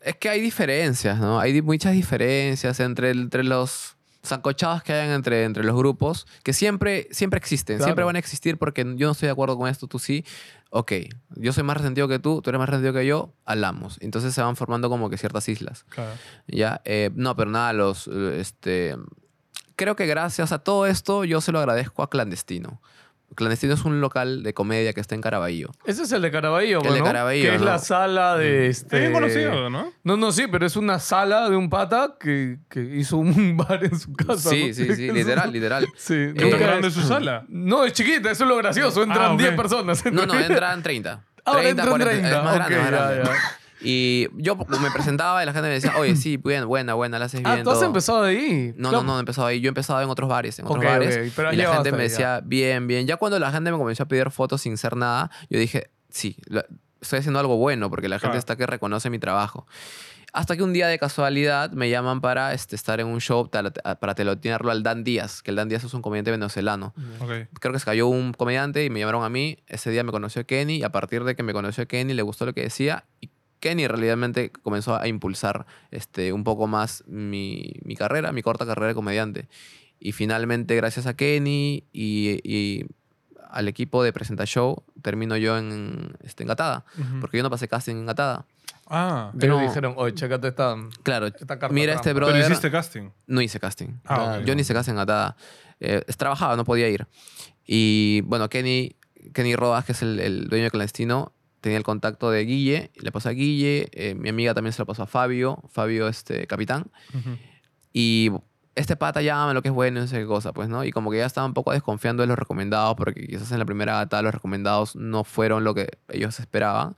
es que hay diferencias, ¿no? Hay muchas diferencias entre, entre los zancochados que hayan entre, entre los grupos, que siempre, siempre existen, Claro. siempre van a existir porque yo no estoy de acuerdo con esto, tú sí. Ok, yo soy más resentido que tú, tú eres más resentido que yo, hablamos. Entonces se van formando como que ciertas islas. Claro. Ya, eh, no, pero nada, los, este, creo que gracias a todo esto yo se lo agradezco a Clandestino. Clandestino es un local de comedia que está en Caraballo. Ese es el de Caraballo, El de ¿no? Caraballo, Que es ¿no? la sala de este... Es bien conocido, ¿no? No, no, sí, pero es una sala de un pata que, que hizo un bar en su casa. Sí, ¿no? sí, sí, literal, literal. Sí. ¿Qué Eh, tan nunca- grande es su sala? No, es chiquita, eso es lo gracioso. Entran Ah, ok. 10 personas. No, no, entran 30. Ahora 30, entran 40, 30. es más grande, más ya, grande. Y yo me presentaba y la gente me decía, oye, sí, buena, buena, buena, la haces bien. Ah, tú has todo". empezado de ahí. No, Claro. no, no, he empezado ahí. Yo he empezado en otros bares, en otros Ok, bares. ok, pero y la gente me decía, bien, bien. Ya cuando la gente me comenzó a pedir fotos sin ser nada, yo dije, sí, la- estoy haciendo algo bueno porque la gente Claro. está que reconoce mi trabajo. Hasta que un día de casualidad me llaman para este, estar en un show tala- para telonearlo al Dan Díaz, que el Dan Díaz es un comediante venezolano. Ok. Creo que se cayó un comediante y me llamaron a mí. Ese día me conoció Kenny y a partir de que me conoció Kenny le gustó lo que decía y Kenny realmente comenzó a impulsar este, un poco más mi, mi carrera, mi corta carrera de comediante. Y finalmente, gracias a Kenny y, y al equipo de Presenta Show, termino yo en, este, en Gatada. Ujú. Porque yo no pasé casting en Gatada. Ah, Pero No. dijeron, oye, chécate esta... Claro, Esta carta mira este pero brother. hiciste casting. No hice casting. Ah, ok. Yo ni hice casting en Gatada. Eh, trabajaba, no podía ir. Y bueno, Kenny, Kenny Rodas, que es el, el dueño de Clandestino, tenía el contacto de Guille, le pasó a Guille, eh, mi amiga también se lo pasó a Fabio, Fabio, este, capitán. Ujú. Y este pata llama lo que es bueno, no sé qué cosa, pues, ¿no? Y como que ya estaba un poco desconfiando de los recomendados, porque quizás en la primera gata los recomendados no fueron lo que ellos esperaban,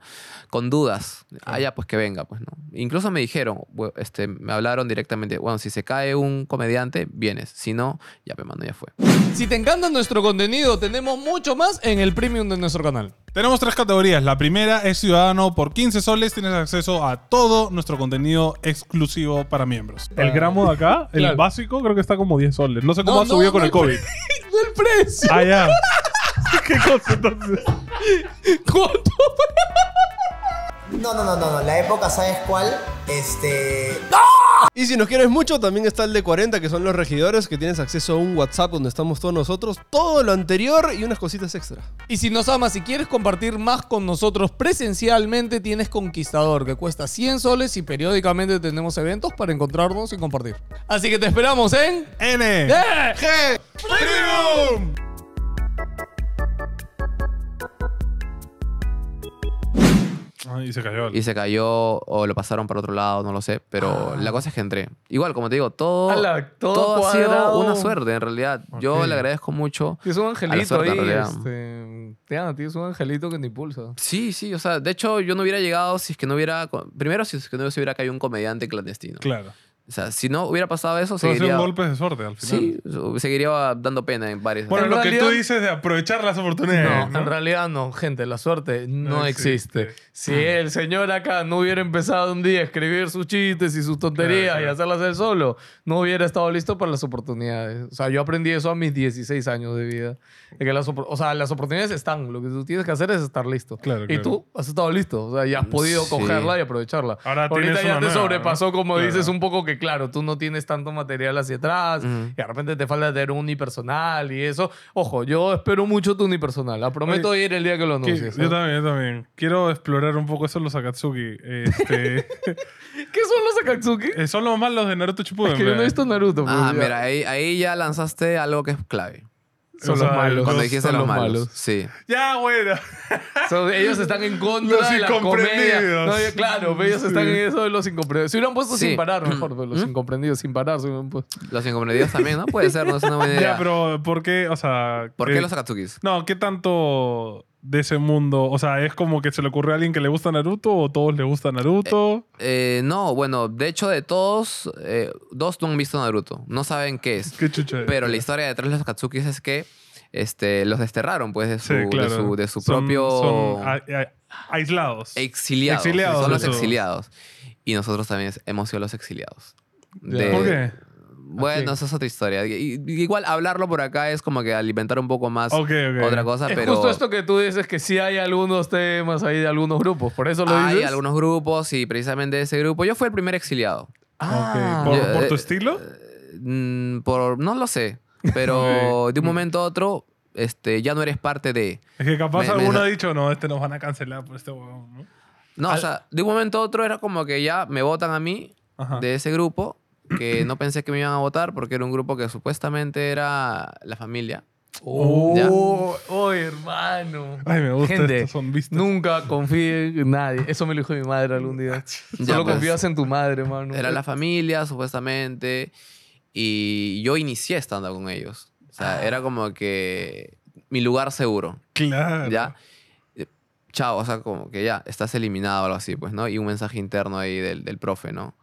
con dudas. Ah, ya, pues que venga, pues, ¿no? Incluso me dijeron, este, me hablaron directamente, bueno, si se cae un comediante, vienes. Si no, ya, me mando, ya fue. Si te encanta nuestro contenido, tenemos mucho más en el premium de nuestro canal. Tenemos tres categorías. La primera es Ciudadano. Por 15 soles tienes acceso a todo nuestro contenido exclusivo para miembros. El gramo de acá, el Claro. básico, creo que está como 10 soles. No sé cómo No, ha subido no, con no el COVID. ¡Del precio! Ah, ya. ¿Qué cosa entonces? ¿Cuánto? No, no, no, no, no. La época, ¿sabes cuál? Este. Y si nos quieres mucho, también está el de 40, que son los regidores, que tienes acceso a un WhatsApp donde estamos todos nosotros, todo lo anterior y unas cositas extra. Y si nos amas y quieres compartir más con nosotros presencialmente, tienes Conquistador, que cuesta 100 soles y periódicamente tenemos eventos para encontrarnos y compartir. Así que te esperamos en... N. ¡Eh! Premium. Ah, y se cayó. Y se cayó o lo pasaron para otro lado, no lo sé. Pero la cosa es que entré. Igual, como te digo, todo, Ala, todo todo ha sido una suerte, en realidad. Yo le agradezco mucho. Tienes un angelito suerte, ahí. Este, tienes un angelito que te impulsa. Sí, sí, o sea, de hecho yo no hubiera llegado si es que no hubiera, primero si es que no se hubiera caído un comediante clandestino. Claro. O sea, si no hubiera pasado eso, Solo seguiría... golpes de suerte al final. Sí, seguiría dando pena en varios. Bueno, En lo que tú realidad- dices de aprovechar las oportunidades. No, en realidad no, gente, la suerte no, No existe. existe. Si el señor acá no hubiera empezado un día a escribir sus chistes y sus tonterías Claro, y hacerlas él solo, no hubiera estado listo para las oportunidades. O sea, yo aprendí eso a mis 16 años de vida. De que las, o sea, las oportunidades están, lo que tú tienes que hacer es estar listo. Claro, Y claro. tú has estado listo, o sea, ya has podido Sí. cogerla y aprovecharla. Ahora Ahorita ya una te nueva, sobrepasó, ¿no? como Claro. dices, un poco que, claro, tú no tienes tanto material hacia atrás y de repente te falta tener un unipersonal y eso. Ojo, yo espero mucho tu unipersonal. La prometo Oye, ir el día que lo Que- anuncies. yo ¿no? también, yo también. Quiero explorar un poco eso de los Akatsuki. Este, ¿Qué son los Akatsuki? eh, son los malos de Naruto Shippuden. Es que yo no he visto Naruto. Ah, ya. mira, ahí, ahí ya lanzaste algo que es clave. Son O sea, los malos. Cuando dijiste son los malos. Sí. Ya, bueno. Ellos están en contra Los de la comedia. incomprendidos. No, claro, ellos Sí. están en eso de los incomprendidos. Si hubieran puesto Sí. sin parar, mejor. pero los ¿Mm? incomprendidos sin parar. puesto. Los incomprendidos también, ¿no? Puede ser, no es una buena idea. Ya, pero ¿por qué? O sea. ¿Por eh, qué los Akatsukis? No, ¿qué tanto de ese mundo? O sea, ¿es como que se le ocurrió a alguien que le gusta Naruto o todos le gusta Naruto? Eh, no, bueno, de hecho de todos, eh, dos no han visto Naruto. No saben qué es. ¿Qué chucha es? Pero la historia detrás de los Akatsukis es que este, los desterraron, pues, de su, Sí, claro. de su, de su Son- propio... Son, a- a- aislados. Exiliados. Exiliados, Son los eso. exiliados. Y nosotros también hemos sido los exiliados. De- ¿Por qué? Bueno, esa es otra historia. Igual hablarlo por acá es como que alimentar un poco más Ok, ok. otra cosa, Es pero justo esto que tú dices, que sí hay algunos temas ahí de algunos grupos. Por eso lo hay dices. algunos grupos y precisamente de ese grupo. Yo fui el primer exiliado. Ah. Ok. ¿Por, Ya, por tu eh, estilo? Mm, por, no lo sé, pero de un momento a otro este, ya no eres parte de... Es que capaz me- me alguno ha dicho, no, este nos van a cancelar por este huevón, ¿no? No, o sea, de un momento a otro era como que ya me votan a mí Ajá. de ese grupo, que no pensé que me iban a votar porque era un grupo que supuestamente era la familia. Oh, oh, hermano. Ay, me gusta Gente, esto, son vistas. Nunca confíe en nadie. Eso me lo dijo mi madre algún día. Ya, Solo pues, confías en tu madre, mano. Era la familia, supuestamente, y yo inicié estando con ellos. O sea, Ah. era como que mi lugar seguro. Claro. ¿Ya? Chao, o sea, como que ya, estás eliminado o algo así, pues, ¿no? Y un mensaje interno ahí del, del profe, ¿no?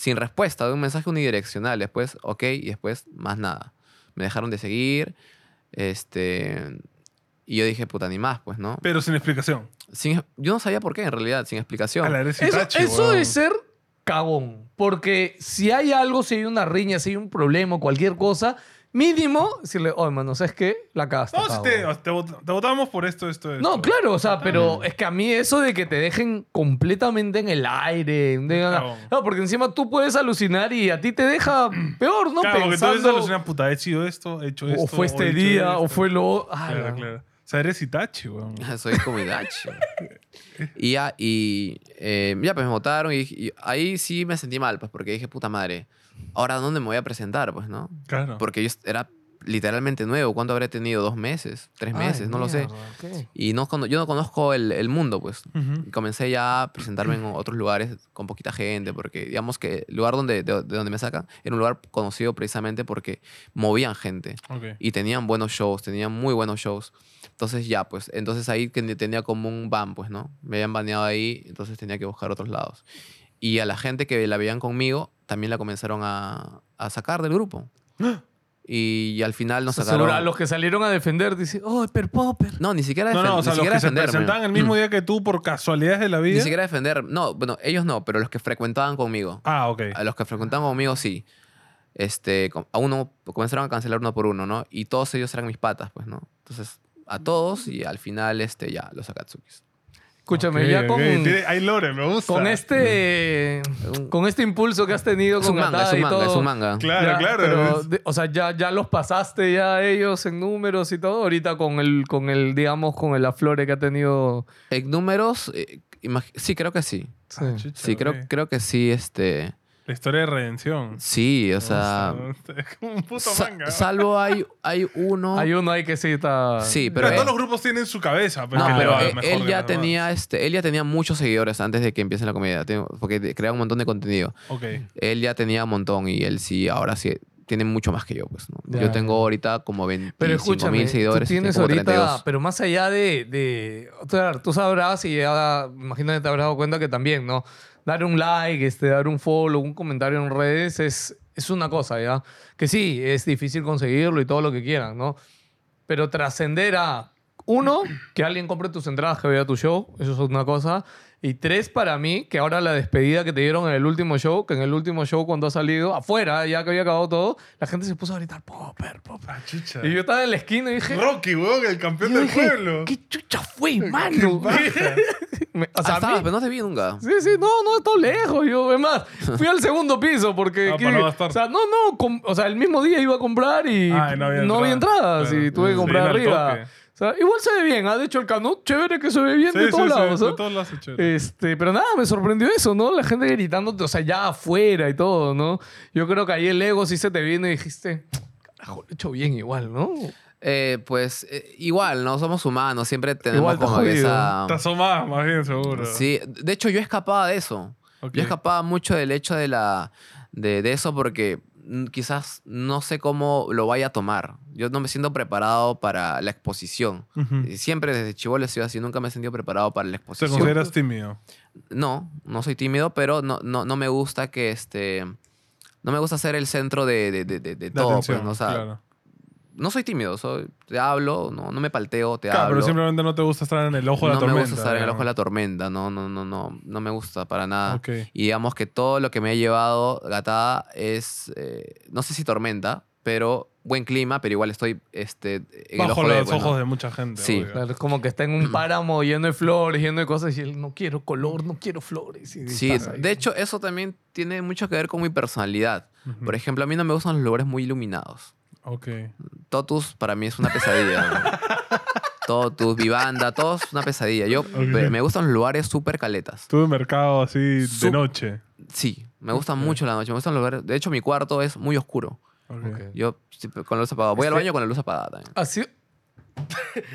Sin respuesta, de un mensaje unidireccional. Después, ok, y después, más nada. Me dejaron de seguir, este... Y yo dije, puta, ni más, pues, ¿no? Pero sin explicación. Sin- yo no sabía por qué, en realidad, sin explicación. A la eres Eso, Itachi, eso huevón. de ser cagón. Porque si hay algo, si hay una riña, si hay un problema, cualquier cosa, mínimo decirle, oye, mano, ¿sabes qué? La cagaste. No, si cagón". te, te, vot- te votamos por esto, esto, esto. No, claro, o sea, pero es que a mí eso de que te dejen completamente en el aire, de- no, porque encima tú puedes alucinar y a ti te deja peor, ¿no? Claro, porque tú Pensando, ves una puta, he hecho esto, he hecho esto. o fue este hecho día, esto. o fue lo... ah, Claro, la- claro. Sea, eres Itachi, weón. Soy como Itachi. y ya, y eh, ya pues me votaron y, y ahí sí me sentí mal, pues porque dije, puta madre, ahora ¿dónde me voy a presentar? Pues, ¿no? Claro. Porque yo era literalmente nuevo. ¿Cuánto habré tenido? ¿Dos meses? ¿Tres Ay, meses? no lo sé. Y no, yo no conozco el, el mundo, pues. Y comencé ya a presentarme en otros lugares con poquita gente, porque digamos que el lugar donde, de, de donde me sacan era un lugar conocido precisamente porque movían gente y tenían buenos shows, tenían muy buenos shows. Entonces ya, pues, entonces ahí tenía como un ban, pues, ¿no? Me habían baneado ahí, entonces tenía que buscar otros lados. Y a la gente que la veían conmigo, también la comenzaron a, a sacar del grupo. Y, al final nos O sea, sacaron... seguro a los que salieron a defender, dicen, oh, Hyper Popper. No, ni siquiera, No, defen- no, o ni sea, los siquiera que se defenderme. presentaban el mismo día que tú por casualidades de la vida. Ni siquiera defender. No, bueno, ellos no, pero los que frecuentaban conmigo. Ah, ok. A los que frecuentaban conmigo, sí. Este, a uno comenzaron a cancelar uno por uno, ¿no? Y todos ellos eran mis patas, pues, ¿no? Entonces, a todos y al final, este, ya, los Akatsukis. Escúchame, ya con, Tiene- hay lore, me gusta. con este con este impulso que has tenido Es con manga, es un y manga, todo. es un manga. Claro, ya, claro. pero, es- de- o sea, ya, ya los pasaste ya a ellos en números y todo. Ahorita con el, con el digamos, con el aflore que ha tenido. En números, eh, sí, creo que sí. Sí. Ah, chucha, Sí, creo, creo que sí, este... La historia de redención. Sí, o sea... es como un puto sa- manga. salvo hay, hay uno... Hay uno ahí que sí está. Sí, Pero, pero... todos los grupos tienen su cabeza. pues, No, que pero le va él, mejor él ya tenía este, él ya tenía muchos seguidores antes de que empiece la comedia, porque crea un montón de contenido. Ok. Él ya tenía un montón y él sí, ahora sí tienen mucho más que yo, pues. yo tengo ahorita como 25 Pero escúchame, mil seguidores. tú tienes ahorita, 32. pero más allá de, de o sea, tú sabrás y ya, imagino que te habrás dado cuenta que también, ¿no? Dar un like, este, dar un follow, un comentario en redes es, es una cosa, ¿ya? Que sí, es difícil conseguirlo y todo lo que quieran, ¿no? Pero trascender a, uno, que alguien compre tus entradas, que vea tu show, eso es una cosa. Y tres, para mí, que ahora la despedida que te dieron en el último show, que en el último show cuando ha salido, afuera, ya que había acabado todo, la gente se puso a gritar, Popper, Popper. Ah, chucha. Y yo estaba en la esquina y dije, Rocky, weón, el campeón del dije, pueblo. ¿Qué chucha fue, mano? Me- o Ah, sea, a estabas, mí- pero no te vi nunca. Sí, sí, no, no, está lejos. Yo, es más, fui al segundo piso porque. Ah, que- no o sea, no, no, com- o sea, el mismo día iba a comprar y Ah, y no había entrada. entradas y tuve que comprar arriba. toque. Sea, igual se ve bien, ¿ah? De hecho, el canut, chévere que se ve bien Sí, de sí, todos sí, lados, de ¿no? todos lados es chévere. Este, pero nada, me sorprendió eso, ¿no? La gente gritándote, o sea, ya afuera y todo, ¿no? Yo creo que ahí el ego sí se te viene y dijiste, carajo, lo he hecho bien igual, ¿no? Eh, pues eh, igual, ¿no? Somos humanos, siempre tenemos Igual te como jodido. esa... Te asomás, más bien, seguro. Sí, de hecho yo escapaba de eso. Yo escapaba mucho del hecho de, la, de, de eso porque quizás no sé cómo lo vaya a tomar. Yo no me siento preparado para la exposición. Siempre desde chivolo he sido así, nunca me he sentido preparado para la ¿Te exposición. consideras tímido? No, no soy tímido, pero no, no, no me gusta que este... No me gusta ser el centro de, de, de, de- todo. pues, atención, ¿no? O sea, claro. No soy tímido, soy, te hablo, no, no me palteo, te Claro, hablo. pero simplemente no te gusta estar en el ojo de la no tormenta. me gusta estar en el ojo de la tormenta, no, no, no, no, no me gusta para nada. Y digamos que todo lo que me ha llevado Gatada es, eh, no sé si tormenta, pero buen clima, pero igual estoy este, en el Bajo de, los bueno, ojos de mucha gente. Sí. Claro, es como que está en un páramo lleno de flores, lleno de cosas, y él no quiero color, no quiero flores. y Sí, de hecho eso también tiene mucho que ver con mi personalidad. Por ejemplo, a mí no me gustan los lugares muy iluminados. Ok. Totus para mí es una pesadilla. ¿no? Totus, Vivanda, todos una pesadilla. Yo me- me gustan los lugares súper caletas. Tú en mercado así de Sup- noche. Sí, me gustan Ok. mucho la noche. Me gustan los lugares. De hecho, mi cuarto es muy oscuro. Ok. Ok. Yo con la luz apagada. Voy al baño con la luz apagada también. ¿Ha sido,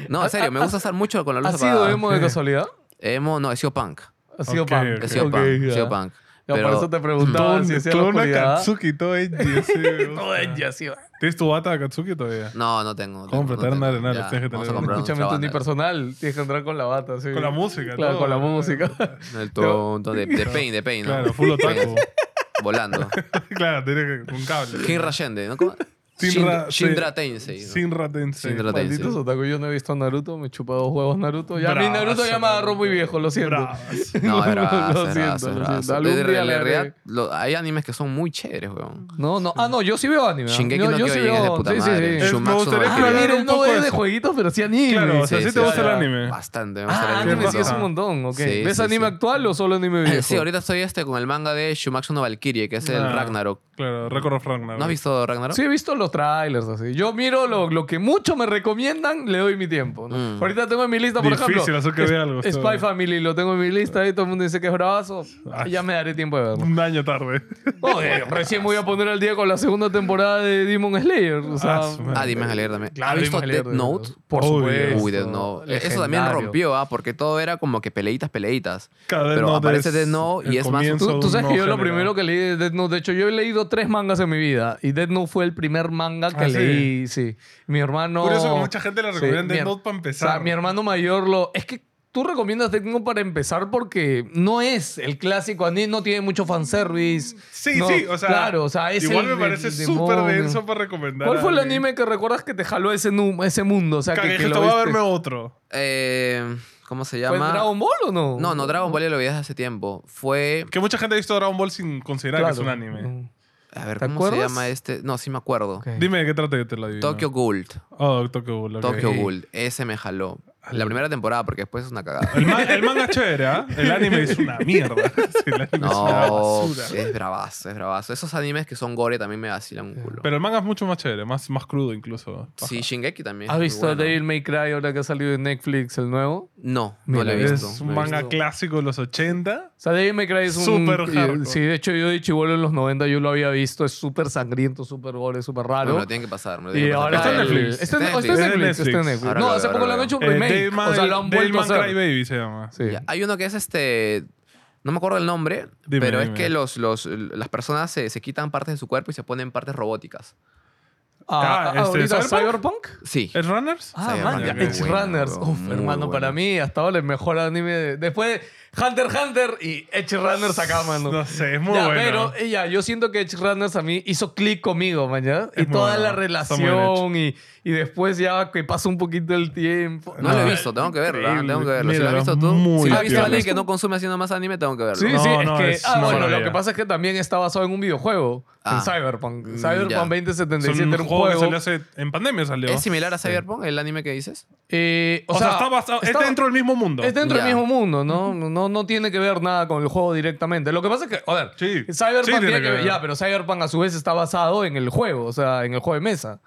No, en serio, me gusta estar mucho con la luz ¿ha sido apagada. emo de casualidad? Emo, no, he sido punk. Ha sido punk. He sido punk. He sido punk. Ya, por Pero eso te preguntaba si hacía la una oscuridad. Katsuki, todo edgy, así, me No, gusta. ya sí va. ¿Tienes tu bata de Katsuki todavía? no, no tengo. no Cómprate, tengo, no tengo. tienes que tener comprar Escúchame, tu unipersonal. Tienes que entrar con la bata, sí. Con la música, Claro, todo, con la ¿no? música. El tonto de, de Pain, de Pain, ¿no? Claro, full otaku. Volando. claro, tiene que con cable. Kinra Shende, ¿no? ¿Cómo? Sinra- Shin- Shindra. Tensei. ¿no? Tensei. Shinra Tensei. Malditos otaku, yo no he visto Naruto, me he chupado dos juegos Naruto. Ya a mí Naruto ya me agarró muy viejo, lo siento. Bravas. No, es Lo bravazo, siento, lo siento. Algún De- realidad, lo- hay animes que son muy chéveres, weón. No, no. Ah, no, yo sí veo anime. ¿ah? Shingeki yo, no yo sí de veo. puta sí, sí, madre. sí. Me gustaría Ah, hablara mira, un no poco es de jueguitos, pero sí anime. Claro, o sea, sí, Sí, te gusta el anime. Bastante, me gusta Ah, el anime anime. sí es un montón, ok. ¿Ves anime actual o solo anime viejo? Sí, ahorita estoy este con el manga de Shumatsu no Valkyrie, que es el Ah. Ragnarok. Claro, Record of Ragnarok. ¿No has visto Ragnarok? Sí, he visto los trailers así. Yo miro lo, lo que mucho me recomiendan, le doy mi tiempo. ¿no? Mm. Ahorita tengo en mi lista, por Difícil ejemplo. hacer que vea algo. Spy Family, lo tengo en mi lista y todo el mundo dice que es bravazo. Ah. Ya me daré tiempo de verlo. Un año tarde. Joder, recién voy a poner al día con la segunda temporada de Demon Slayer. O sea, Ah. Ah, Demon Slayer también. Claro, ¿Has visto Death Note? Por Obvio. supuesto. Uy, Death Note. Eso también Legendario. rompió, ¿ah? Porque todo era como que peleitas, peleitas. Cada Pero aparece Death Note y es más- Tú, tú un sabes que yo lo primero que leí de Death Note, de hecho, yo he leído tres mangas en mi vida y Death Note fue el primer manga que Ah, ¿sí? leí, sí. Mi hermano... Curioso que mucha gente le recomienda mi Death Note para O empezar. sea, mi hermano mayor lo... Es que tú recomiendas Death Note para empezar porque no es el clásico anime, no tiene mucho fanservice. Sí, no- sí, o sea. Claro, o sea, es Igual el- me parece súper denso para recomendar. ¿Cuál fue el anime que recuerdas que te jaló ese, ese mundo? O sea, que, que que lo te voy a verme otro. Eh, ¿Cómo se ¿Fue llama? Dragon Ball o no? No, no, Dragon Ball ya lo vi desde hace tiempo. Fue... Que mucha gente ha visto Dragon Ball sin considerar Claro. que es un anime. A ver, ¿Te ¿cómo se llama este? No, sí me acuerdo. Dime de qué trata que te lo adivino. Tokyo Ghoul. Oh, Tokyo ok. Tokyo Ghoul. Ese me jaló. La primera temporada, porque después es una cagada. El, ma- el manga es chévere, ¿ah? El anime es una mierda. El anime es una No, basura. es bravazo, es bravazo. Esos animes que son gore también me vacilan un culo. Pero el manga es mucho más chévere, más, más crudo incluso. Sí, Shingeki también. ¿Has es muy visto bueno. Devil May Cry ahora que ha salido en Netflix el nuevo? No, no Mira, lo he Es visto. un no he manga visto. clásico de los 80. O sea, Devil May Cry es un... Súper y- hardcore. Sí, de hecho yo de chivolo en los 90 yo lo había visto. Es súper sangriento, súper gore, súper raro. me lo tienen que pasar. me lo y tienen que pasar. ahora Está en el- Netflix. Está en, Está en está en Netflix. Netflix. está en Está en Netflix. Ahora No, lo hace poco le han lo hecho un Eh, remake. Devilman- o sea, lo han vuelto a hacer. Crybaby se llama. Sí. Ya, Hay uno que es este. No me acuerdo el nombre, Dime, pero dime. es que los, los, las personas se, se quitan partes de su cuerpo y se ponen partes robóticas. Ah, Ah, ah, este, ahorita ¿Cyberpunk? Cyberpunk. Sí. ¿Es Runners? Ah, Cyberpunk, man, ya, Edge bueno, Runners. bro, Uf, muy hermano, para bueno. mí hasta ahora el mejor anime. de- Después de Hunter x Hunter y Edge Runners acá, mano. No sé, es muy Ya, bueno. Pero ya, yo siento que Edge Runners a mí hizo clic conmigo, man, ¿ya? Y toda bueno, la relación y, y después ya que pasa un poquito el tiempo. No lo he Ah, visto, tengo que verlo. ah, increíble. Tengo que verlo. Si lo has visto tú, muy si lo has visto alguien que no consume haciendo más anime, tengo que verlo. Sí, No, sí, no, es que. es ah, bueno, lo que pasa es que también está basado en un videojuego. Ah. En Cyberpunk. Mm, Cyberpunk ya. 2077 Son era un un juego que salió hace... En pandemia salió. ¿Es similar a Cyberpunk, el anime que dices? eh, o, sea, está basado... está- es dentro del mismo mundo. Es dentro del mismo mundo, ¿no? No, no tiene que ver nada con el juego directamente. Lo que pasa es que, a ver, Sí, Cyberpunk sí tiene tiene que ver, ver. ya, pero Cyberpunk a su vez está basado en el juego, o sea, en el juego de mesa.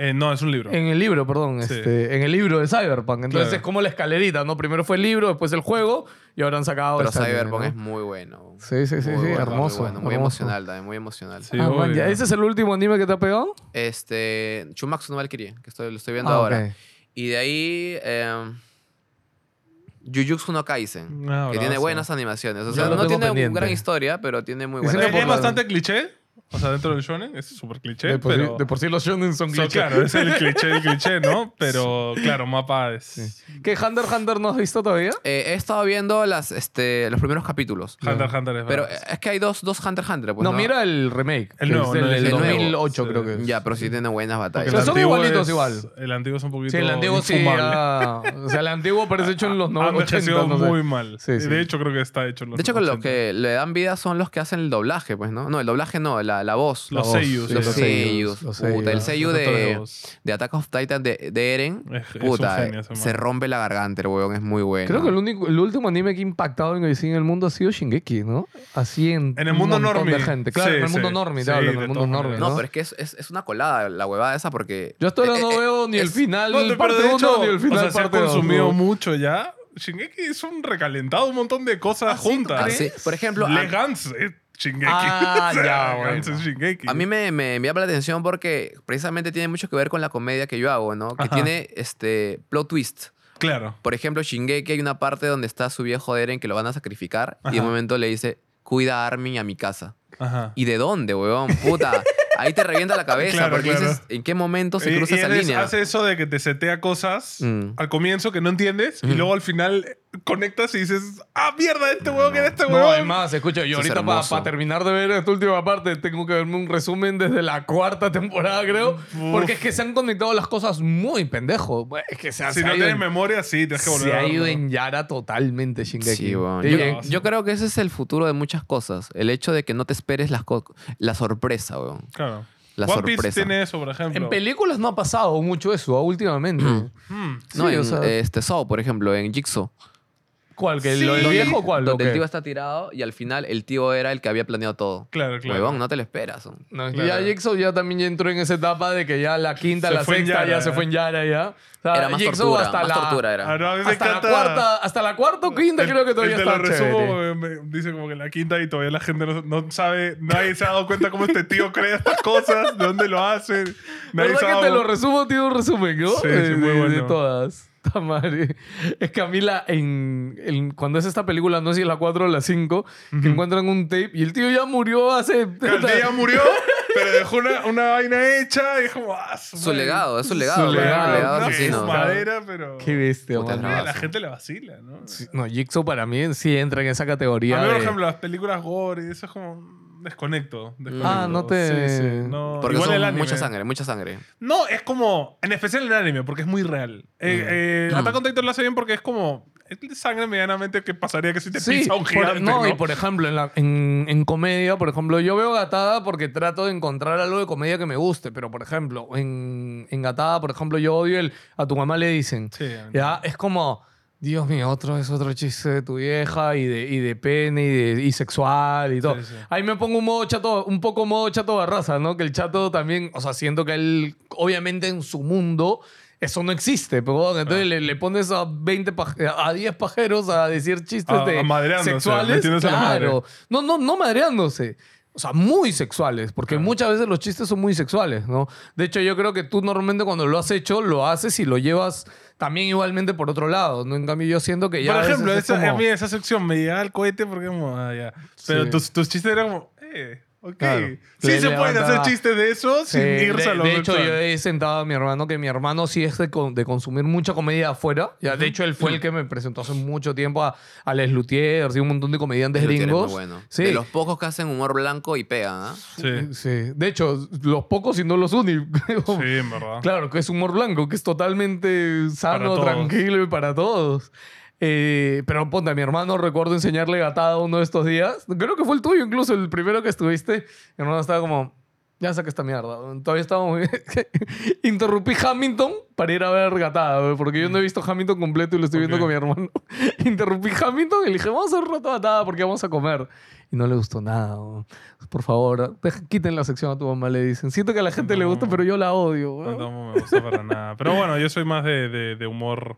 Eh, no, es un libro. En el libro, perdón, Sí. este, en el libro de Cyberpunk. Entonces Claro. es como la escalerita, ¿no? Primero fue el libro, después el juego y ahora han sacado Pero anime, Cyberpunk ¿no? es muy bueno. Sí, sí, sí, Muy sí, bueno, hermoso, Muy, bueno, muy hermoso. emocional también, muy emocional. Sí, Ah, man, obvio. ya, ¿Ese es el último anime que te ha pegado? Este, Chumatsu no Valkyrie, que estoy, lo estoy viendo Ah, ahora. Y de ahí, eh, Jujutsu no Kaisen, Ah, que tiene buenas animaciones. O sea, no tiene pendiente. gran historia, pero tiene muy es la- bastante cliché. O sea, dentro del shonen es súper cliché, de, por pero... sí, de por sí los shonen son So, clichés. claro, es el cliché, el cliché, ¿no? Pero claro, mapa es... ¿Qué Hunter x Hunter no has visto todavía? Eh, he estado viendo las, este, los primeros capítulos. Hunter x Hunter es Pero es que hay dos, dos Hunter x Hunter. Pues, no, ¿no? mira el remake. El nuevo, es no, del, el del nuevo. 2008 Sí. creo que es. Ya, pero sí tiene buenas batallas. El son antiguo igualitos es- igual. El antiguo es un poquito Sí, el antiguo sí. ah, o sea, el antiguo parece hecho en los Ha 90, 80. envejecido No sé. muy mal. Sí. De hecho, creo que está hecho en los De hecho, con los 80. que le dan vida son los que hacen el doblaje, pues, ¿no? No, el doblaje no, la, la voz. Los sí, los los seiyus. seiyus, los Puta, el actores de de, Attack of Titan de, de Eren, Es- es un puta, genio ese man. se rompe la garganta, el weón, es muy bueno. Creo que el, único, el último anime que ha impactado en, así en el mundo ha sido Shingeki, ¿no? Así en, En el un mundo montón de normie. gente. Claro, Sí, en el mundo sí. normie, Sí, hablo, en el mundo normie. ¿no? No, pero es que es, es, es una colada la huevada esa porque... Yo hasta ahora eh, no eh, veo ni el es- final No, pero parte de 1 hecho, ni el final se ha parte 2. consumido mucho ya. Shingeki es un recalentado, un montón de cosas juntas. Ah. Por ejemplo, Le Gans es Shingeki. Ah, O sea, ya, bueno. Shingeki. A mí me, me, me llama la atención porque precisamente tiene mucho que ver con la comedia que yo hago, ¿no? Que Ajá. tiene este plot twist. Claro. Por ejemplo, Shingeki hay una parte donde está su viejo Eren que lo van a sacrificar y de momento le dice, cuida a Armin a mi casa. Ajá. ¿Y de dónde, weón? Puta. Ahí te revienta la cabeza Claro, porque claro. dices, ¿en qué momento se Y- cruza y esa eres- línea? Hace eso de que te setea cosas Mm. al comienzo que no entiendes y luego al final conectas y dices, ah, mierda, este No, huevón no. era este No, huevón. además, escucha, yo Eso es ahorita para terminar de ver esta última parte tengo que verme un resumen desde la cuarta temporada, creo. Porque es que se han conectado las cosas muy pendejo. Es que se, ha- si se no tienes en- memoria, sí, tienes que volver se a ha ido en Yara totalmente Shingeki. Sí, weón. Y Yo, creo que ese es el futuro de muchas cosas. El hecho de que no te esperes las la sorpresa, weón. Claro. La One Piece sorpresa. tiene eso, por ejemplo. en películas no ha pasado mucho eso ¿ah? últimamente. Mm. No, Sí, en o sea- este Saw, por ejemplo, en Jigsaw. ¿Cuál? ¿Que del Donde- viejo o cuál? Donde ¿O el tío está tirado y al final el tío era el que había planeado todo. Claro, claro. Huevón, no te lo esperas. No, Claro. Ya Jigsaw ya también ya entró en esa etapa de que ya la quinta, Se la fue en sexta Yara, ya se ¿eh? fue en Yara ya. O sea, Era más Jigsaw tortura, hasta más la, tortura era. Ah, no, a mí me hasta la encanta- cuarta, hasta la cuarta o quinta El- creo que todavía el está lo resumo chévere. me- me dice como que la quinta y todavía la gente no, no sabe, nadie se ha dado cuenta cómo este tío crea estas cosas, de dónde lo hace. Nadie ¿Verdad sabe. que te lo resumo? Tiene un resumen, ¿no? Sí, sí, muy de- bueno. de todas. Ta madre. Es que a mí la, en, en- cuando es esta película, no sé si es la 4 o la 5, que encuentran un tape y el tío ya murió hace... El tío ya murió, pero dejó una, una vaina hecha y es como. Ah, Su legado, es su legado. Su legado, legado asesino. madera, pero. Qué bestia, Puta, man. la bravazo. gente le vacila, ¿no? Sí, No, Jigsaw para mí sí entra en esa categoría A mí, por de- ejemplo, las películas gore eso es como. Desconecto. desconecto. Ah, no te- Sí, sí, no. Porque Igual el son anime. mucha sangre, mucha sangre. No, es como. En especial en el anime, porque es muy real. Eh, eh, Attack on Titan lo hace bien porque es como. Es sangre medianamente que pasaría que si te Sí, pisa un por- gigante. no, ¿no? y por ejemplo, en, la- en, en comedia, por ejemplo, yo veo Gatada porque trato de encontrar algo de comedia que me guste, pero por ejemplo, en, en Gatada, por ejemplo, yo odio el a tu mamá le dicen, Sí, ya, es como, Dios mío, otro es otro chiste de tu vieja y de, y de pene y, de, y sexual y todo. Sí, sí. Ahí me pongo un modo chato, un poco modo chato barraza, ¿no? Que el chato también, o sea, siento que él, obviamente en su mundo, eso no existe, pero entonces le, le pones a 20 paj- a 10 pajeros a decir chistes A- de sexuales. la madre. Claro. No, no, no madreándose. O sea, muy sexuales, porque muchas veces los chistes son muy sexuales, ¿no? De hecho, yo creo que tú normalmente cuando lo has hecho, lo haces y lo llevas también igualmente por otro lado, ¿no? En cambio yo siento que ya Por a veces ejemplo, es esa- como- a mí esa sección me llegaba al cohete porque como, ah, ya. Pero Sí. tus, tus chistes eran como, eh, ok. Claro. Sí se pueden hacer chistes de eso sin irse de, a lo de hecho, yo he sentado a mi hermano, que mi hermano sí es de, con- de consumir mucha comedia afuera. Ya, de hecho, él fue el que me presentó hace mucho tiempo a, a Les Lutiers y un montón de comediantes muy gringos. bueno. Sí. De los pocos que hacen humor blanco y pegan, ¿ah? Sí, Sí. De hecho, los pocos y no los únicos. sí, en verdad. Claro, que es humor blanco, que es totalmente sano, tranquilo y para todos. Eh, pero ponte, a mi hermano recuerdo enseñarle gatada uno de estos días. Creo que fue el tuyo, incluso el primero que estuviste. Mi hermano estaba como, ya saca esta mierda. Todavía estábamos. Interrumpí Hamilton para ir a ver gatada, porque yo no he visto Hamilton completo y lo estoy viendo Ok. con mi hermano. Interrumpí Hamilton y le dije, vamos a hacer un rato gatada porque vamos a comer. Y no le gustó nada. güey. Por favor, deja- quiten la sección a tu mamá, le dicen. Siento que a la gente le gusta, No. pero yo la odio. No, no me gusta para nada. Pero bueno, yo soy más de, de- de humor.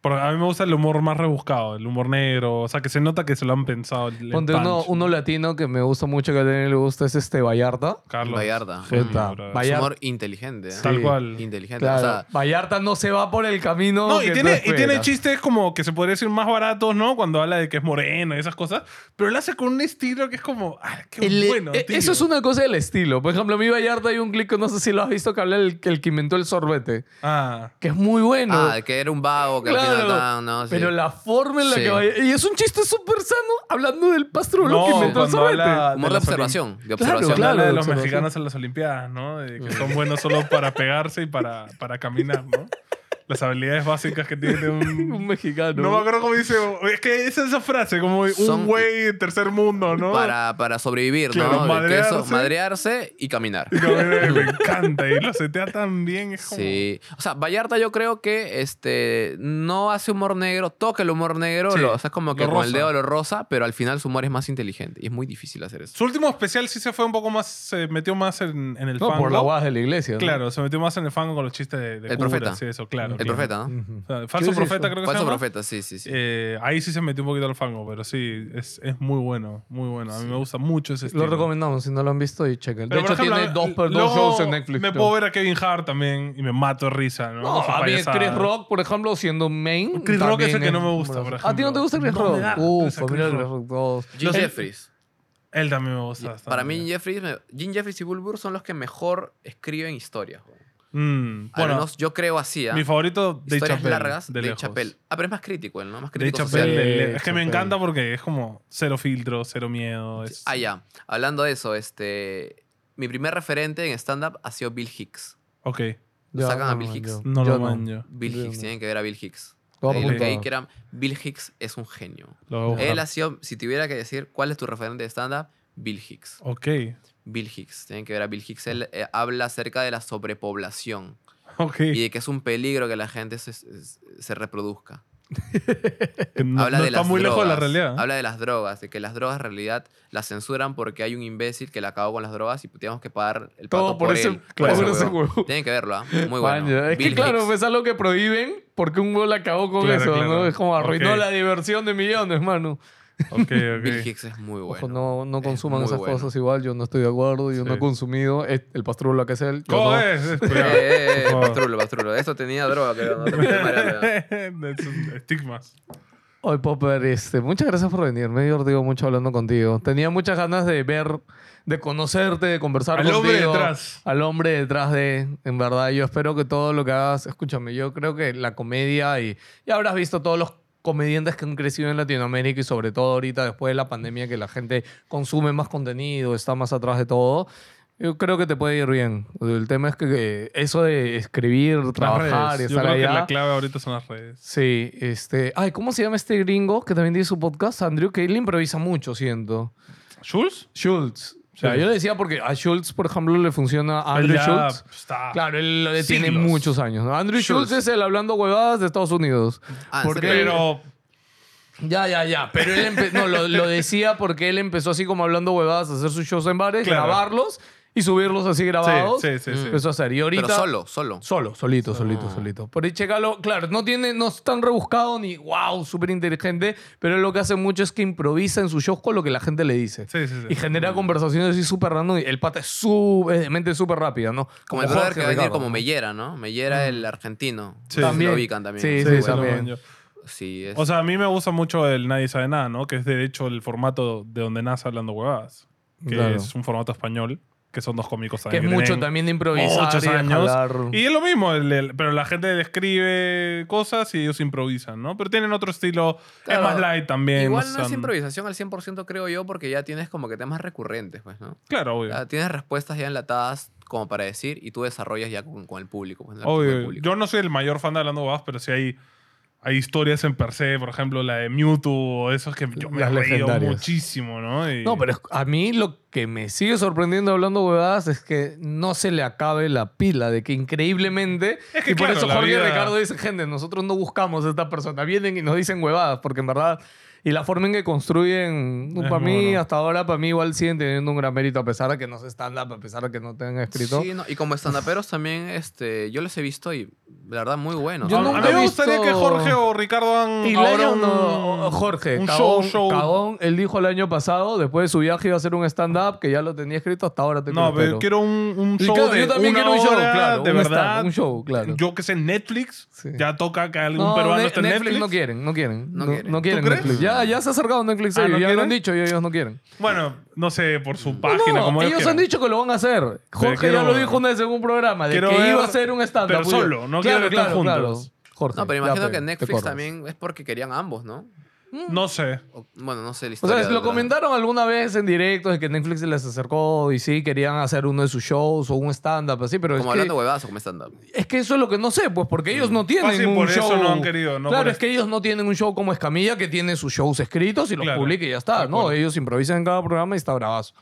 Porque a mí me gusta el humor más rebuscado, el humor negro. O sea, que se nota que se lo han pensado. el- el Ponte uno, punch. uno latino que me gusta mucho, que a Daniel le gusta, es este Vallarta. Carlos. Vallarta. Puta. Vallarta. Es humor inteligente. ¿eh? Tal Sí. cual. Inteligente. Claro, O sea, Vallarta no se va por el camino. No, y que tiene, tú y tiene esperas. chistes como que se podría decir más baratos, ¿no? Cuando habla de que es moreno y esas cosas. Pero él hace con un estilo que es como, ¡ah, qué El- bueno! eh, tío". eso es una cosa del estilo. Por ejemplo, a mí Vallarta hay un clip que no sé si lo has visto que habla el, el que inventó el sorbete. Ah, Que es muy bueno. ah, que era un vago que al Claro, ¿no? Sí. Pero la forma en la Sí. que vaya. Y es un chiste súper sano hablando del pastrulo No, que inventó el habla- de las observación. De Claro, observación. Cuando claro. habla de los mexicanos en las Olimpiadas, ¿no? De que son buenos solo para pegarse y para, para caminar, ¿no? Las habilidades básicas que tiene Un un... mexicano. No me acuerdo cómo dice. Es que es esa frase, como Son- un güey de tercer mundo, ¿no? Para, para sobrevivir, Claro, ¿no? De que eso, madrearse. madrearse y caminar. Y como, eh, me encanta y lo setea tan bien. Es como... Sí. O sea, Vallarta yo creo que este, no hace humor negro, toca el humor negro, Sí, lo, o sea, es como que lo con el rosa. dedo lo rosa, pero al final su humor es más inteligente y es muy difícil hacer eso. Su último especial sí se fue un poco más, se metió más en, en el No, fango. por las guadas de la iglesia. ¿no? Claro, se metió más en el fango con los chistes de, de El curas profeta. y eso, claro. El profeta, ¿no? Ujú. O sea, ¿Qué falso profeta eso? creo que Falso se llama. profeta, sí, sí, sí. Eh, ahí sí se metió un poquito al fango, pero sí, es, es muy bueno, muy bueno. A mí me gusta mucho ese estilo. Lo recomendamos, si no lo han visto, y chequen. De hecho, ejemplo, tiene dos, dos luego shows en Netflix. Me puedo ver a Kevin Hart también y me mato de risa, ¿no? A mí. Chris Rock, por ejemplo, siendo main. Chris Rock es el que no me gusta, por ¿A ti no te gusta Chris ejemplo. No Rock? Uf, familia Chris Rock. Jim Los- Jeffries. Él también me gusta. Para mí, Jeffries, Jim Jeffries y Bill Burr son los que mejor escriben historias. güey. Mm, Al bueno, menos yo creo así. ¿ah? mi favorito, Dave Historias Chappelle. largas, de. Chappelle. Ah, pero es más crítico él, ¿no? Más crítico Chappelle, social. de- Sí, es que me Chappelle. encanta porque es como cero filtro, cero miedo. es- Ah, ya. Hablando de eso, este... Mi primer referente en stand-up ha sido Bill Hicks. Ok, Lo sacan a Bill Hicks. yo- no yo lo manjo. Bill Hicks, no. tienen que ver a Bill Hicks. Voy a Ahí- que era- Bill Hicks es un genio. Él ha sido, si tuviera que decir cuál es tu referente de stand-up, Bill Hicks. Ok, Bill Hicks, tienen que ver a Bill Hicks. Él eh, habla acerca de la sobrepoblación ok. y de que es un peligro que la gente se, se- se reproduzca. Que no, habla no de está las muy lejos de la drogas, realidad. Habla de las drogas, de que las drogas en realidad las censuran porque hay un imbécil que la acabó con las drogas y tenemos que pagar el pato Todo por ese- él. claro, por ese huevo. Tienen que verlo, ¿ah? Muy bueno. Es que Bill claro, Hicks. es algo que prohíben porque un gol acabó con Claro, eso, claro. ¿no? Es como arruinó Ok. la diversión de millones, mano. Ok, ok. Bill Hicks es muy bueno. Ojo, no, no consuman esas bueno. cosas igual. Yo no estoy de acuerdo. Yo no he consumido. El pastrulo lo que es él. ¿Cómo no. es? Eh, eh, eh, pastrulo, pastrulo. Eso tenía droga. No te Estigmas. Oye, Popper, este, muchas gracias por venir. Me he divertido mucho hablando contigo. Tenía muchas ganas de ver, de conocerte, de conversar Al contigo. hombre detrás. Al hombre detrás de, en verdad. Yo espero que todo lo que hagas, escúchame, yo creo que la comedia y ya habrás visto todos los comediantes que han crecido en Latinoamérica y sobre todo ahorita después de la pandemia que la gente consume más contenido, está más atrás de todo. Yo creo que te puede ir bien. El tema es que, eso de escribir, Las trabajar y redes. Yo estar creo allá. que la clave ahorita son las redes. Sí, este. Ay, ¿cómo se llama este gringo que también tiene su podcast? Andrew, que él improvisa mucho, siento. ¿Schultz? Schultz. O sea, Sí. yo le decía porque a Schultz, por ejemplo, le funciona a Andrew Schultz. Está. Claro, él le tiene Siglos. muchos años. ¿no? Andrew Schultz. Schultz. es el hablando huevadas de Estados Unidos. Ah, ¿en Porque? Pero Ya, ya, ya. Pero él empe- no, lo, lo decía porque él empezó así como hablando huevadas a hacer sus shows en bares, Claro. grabarlos y subirlos así grabados. Sí, sí, sí. sí. Eso hacer. Y ahorita. Pero solo, solo. Solo, solito, solito, solito. Por ahí chécalo. Claro, no tiene, no es tan rebuscado ni wow, súper inteligente, pero él lo que hace mucho es que improvisa en sus shows con lo que la gente le dice. Sí, sí, sí. Y genera conversaciones así súper random. Y el pata es su- es de mente súper rápida, ¿no? Como el brother Jorge que va a venir como. Mellera, ¿no? Mellera, el argentino. Sí. Lo También. ubican también. Sí, sí, güey. también. yo. Sí, es- O sea, a mí me gusta mucho el Nadie sabe nada, ¿no? Que es de hecho el formato de donde nace hablando huevadas. Que Claro. es un formato español, que son dos cómicos Que también. es mucho también de improvisar muchos y años. Y es lo mismo, el- el- pero la gente describe cosas y ellos improvisan, ¿no? Pero tienen otro estilo, Claro. es más light también. Igual no es improvisación al 100% creo yo porque ya tienes como que temas recurrentes, pues, ¿no? Claro, obvio. Ya tienes respuestas ya enlatadas como para decir y tú desarrollas ya con, con el público. Pues, Obvio. el público. Yo no soy el mayor fan de Hablando Huevadas, pero sí hay, hay historias en per se, por ejemplo, la de Mewtwo o esos que yo me he Las legendarias. muchísimo, ¿no? Y- No, pero es- a mí lo que me sigue sorprendiendo hablando huevadas es que no se le acabe la pila, de que increíblemente... Es que y por claro, eso la Jorge vida- Ricardo dice, gente, nosotros no buscamos a esta persona, vienen y nos dicen huevadas, porque en verdad... Y la forma en que construyen, Es para mí, bueno. hasta ahora, para mí igual siguen teniendo un gran mérito, a pesar de que no se stand-up, a pesar de que no tengan escrito. Sí, no, y como estandaperos también, este, yo les he visto y la verdad muy buenos. Yo a, a mí me gustaría visto- que Jorge o Ricardo hagan Y ahora año un, no, Jorge, un cagón, show, show. cagón, él dijo el año pasado, después de su viaje iba a hacer un stand-up, que ya lo tenía escrito, hasta ahora te No, pero quiero un, un show claro, de yo también una quiero un show, hora, claro, de un verdad. stand, un show, claro. Yo que sé, Netflix, Sí. ya toca que algún No, peruano esté en Netflix, Netflix. no quieren, no quieren. No No, quieren. no quieren ¿Tú crees? Netflix. Ya, ya se ha acercado Netflix a Ah, ellos, ¿no ya lo han dicho y ellos no quieren. Bueno, no sé, por su No, página, como ellos han dicho que lo van a hacer. Jorge quiero- ya lo dijo una vez en un programa, de que ver- iba a hacer un stand-up. pero solo, no quiero que estén juntos. Jorge, No, pero imagino que Netflix también es porque querían ambos, ¿no? No sé. O- bueno, no sé la O historia. sea, de lo verdad. comentaron alguna vez en directo de que Netflix se les acercó y sí, querían hacer uno de sus shows o un stand-up así, pero es Como que, hablando huevadas o como stand-up. es que eso es lo que no sé, pues porque ellos no tienen Fácil, un por eso show. no han querido, no claro, por es que ellos no tienen un show como Escamilla que tiene sus shows escritos y los Claro, publica y ya está. No, ellos improvisan en cada programa y está bravazo.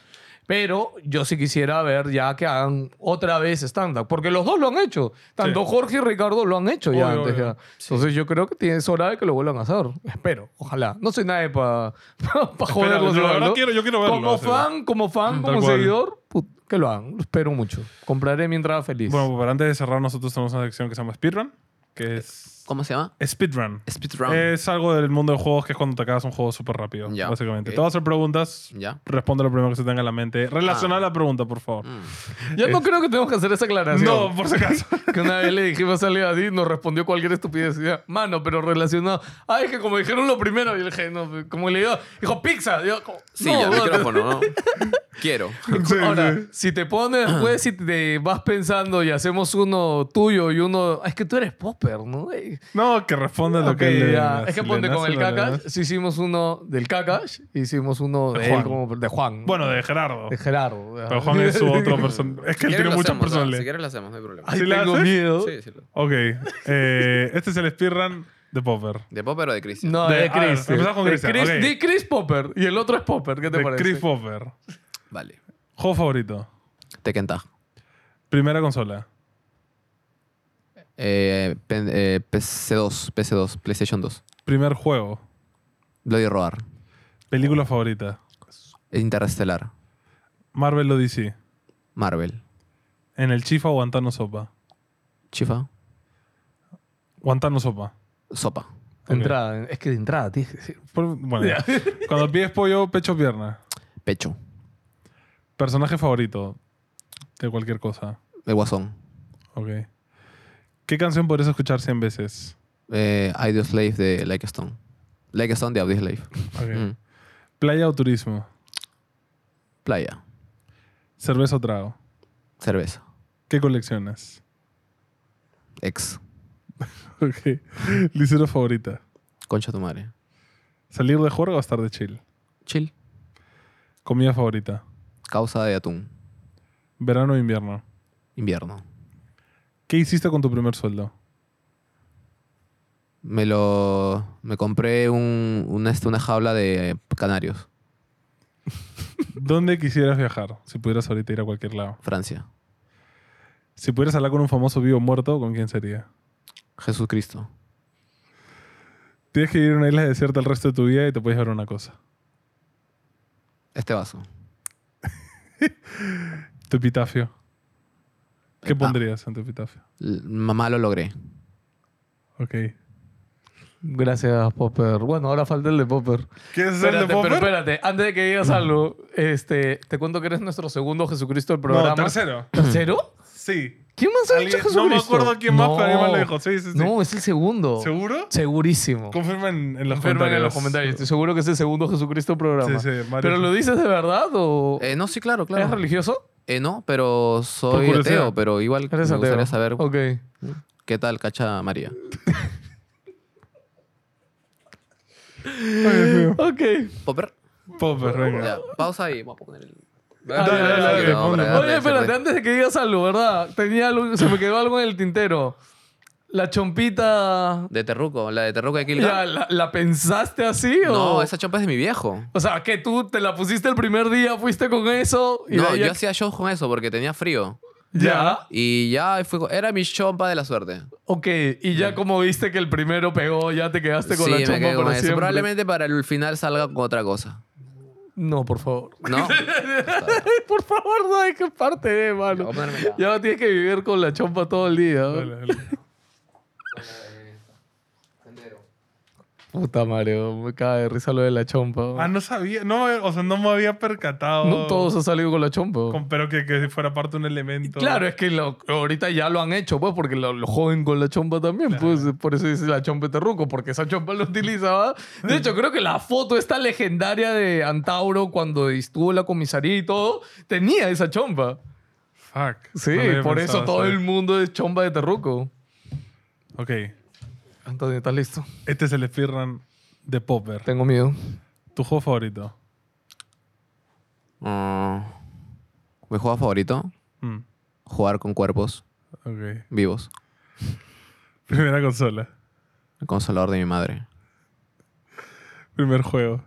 Pero yo sí quisiera ver ya que hagan otra vez stand-up. Porque los dos lo han hecho. Tanto Sí. Jorge y Ricardo lo han hecho ya Obvio, antes. obvio. ya. Entonces yo creo que tiene- es hora de que lo vuelvan a hacer. Espero, ojalá. No soy nadie para joderlos. la igual, verdad ¿no? quiero- yo quiero verlo, Como fan, como fan, como cual. seguidor, put, que lo hagan. Lo espero mucho. Compraré mi entrada feliz. Bueno, pero antes de cerrar, nosotros tenemos una sección que se llama Speedrun, que es... ¿Cómo se llama? Speedrun. Speedrun. Es algo del mundo de juegos que es cuando te acabas un juego súper rápido, Ya, básicamente. ok. Te voy a hacer preguntas, Ya. responde lo primero que se tenga en la mente. Relaciona la pregunta, por favor. Mm. ya no creo que tenemos que hacer esa aclaración. No, por si acaso. Que una vez le dijimos a Leo así, nos respondió cualquier estupidez. Y ya, Mano, pero relacionado. Ah, es que como dijeron lo primero, y le dije, no, como le digo, dijo pizza. Yo, como, Sí, no, ya, micrófono, ¿no? Quiero. Ahora, si te pones después, si te vas pensando y hacemos uno tuyo y uno. Es que tú eres popper, ¿no? Eh, No, que responda lo que le ya. Es que Si ponte con el nace. Si hicimos uno del Kakash, hicimos uno de, De él, Juan. como de Juan. Bueno, de Gerardo. de Gerardo. ya. Pero Juan es su otro persona. Es que él Si tiene muchas personalidades. Si quieres lo hacemos, no hay problema. Ay, ¿Sí tengo haces? miedo. Sí, sí. lo- Ok. Eh, este es el speedrun de Popper. ¿De Popper o de Cristian? No, De- de, a ver, Chris. empezamos con De Chris, ok. di Chris Popper. Y el otro es Popper. ¿Qué te De parece? Chris Popper. Vale. Juego favorito. Tekken Tag. Primera consola. Eh, pen- eh, PC2, PC2, PlayStation 2. Primer juego. Bloody Roar. Película favorita. Interestelar. Marvel o DC. Marvel. En el Chifa o Guantano Sopa. Chifa. Guantano Sopa. Sopa. Entrada. Es que de entrada tienes que decir. Por- bueno, ya. Cuando pides pollo, pecho o pierna. Pecho. Personaje favorito. De cualquier cosa. El Guasón. Ok. ¿Qué canción podrías escuchar 100 veces? Eh, Audio Slave de Like Stone. Like Stone de Audio Slave. Mm. Playa o turismo. Playa. Cerveza o trago. Cerveza. ¿Qué coleccionas? Ex. Ok. Licero favorita. Concha tu madre. ¿Salir de juerga o estar de chill? Chill. Comida favorita. Causa de atún. Verano o invierno. Invierno. ¿Qué hiciste con tu primer sueldo? Me lo. Me compré un, un, este, una jaula de canarios. ¿Dónde quisieras viajar? Si pudieras ahorita ir a cualquier lado. Francia. Si pudieras hablar con un famoso vivo o muerto, ¿con quién sería? Jesucristo. Tienes que vivir en una isla desierta el resto de tu vida y te puedes llevar una cosa. Este vaso. Tu epitafio. ¿Qué Epa. pondrías en tu epitafio? Mamá lo logré. Ok. Gracias, Popper. Bueno, ahora falta el de Popper. ¿Quieres hacer el de Espérate, pero Popper? espérate, antes de que digas algo, este, te cuento que eres nuestro segundo Jesucristo del No, programa. tercero. ¿Tercero? Sí. ¿Quién más ha dicho Jesucristo? no me acuerdo quién más, pero alguien más lo dijo. Sí, sí, sí. No, es el segundo. ¿Seguro? Segurísimo. Confirma en, en los Confirmen comentarios. en los comentarios. Estoy seguro que es el segundo Jesucristo del programa. Sí, sí, Mario. ¿Pero lo dices de verdad o Eh, no, sí, claro, eres claro. religioso? Eh, no, pero soy ateo, pero igual me gustaría ateo. saber qué tal cacha María. Ay, Dios mío. Ok. Popper, Popper, venga. ya, pausa ahí, vamos a poner el... Dale, dale, dale. No, para Oye, espérate, antes de que digas algo, ¿verdad? Tenía algo- se me quedó algo en el tintero. La chompita. De Terruco, la de Terruco de Ya, Kilda. ¿la, la pensaste así o.? No, esa chompa es de mi viejo. O sea, que tú te la pusiste el primer día, fuiste con eso y No, yo ya- hacía shows con eso porque tenía frío. Ya. Y ya fue, era mi chompa de la suerte. Ok, y ya como viste que el primero pegó, ya te quedaste con sí, la me chompa quedé con eso. siempre. Probablemente para el final salga con otra cosa. No, por favor. ¿No? por favor, no hay que parte de, mano. Ya no tienes que vivir con la chompa todo el día. ¿no? Dale, dale. Puta Mario, me cae de risa lo de la chompa. Ah, no sabía. No, o sea, no me había percatado. no todos han salido con la chompa. Con- pero que, que fuera parte un elemento. Claro, es que lo- ahorita ya lo han hecho, pues, porque lo, lo joden con la chompa también, pues, por eso dice la chompa de terruco, porque esa chompa lo utilizaba. De hecho, creo que la foto esta legendaria de Antauro cuando estuvo en la comisaría y todo, tenía esa chompa. Fuck. Sí, No por eso todo el mundo es chompa de terruco. Ok. Antonio, ¿estás listo? Este es el speedrun de Popper. Tengo miedo. ¿Tu juego favorito? Ah, mi juego favorito, Mm, jugar con cuerpos ok. vivos. Primera consola. El consolador de mi madre. Primer juego.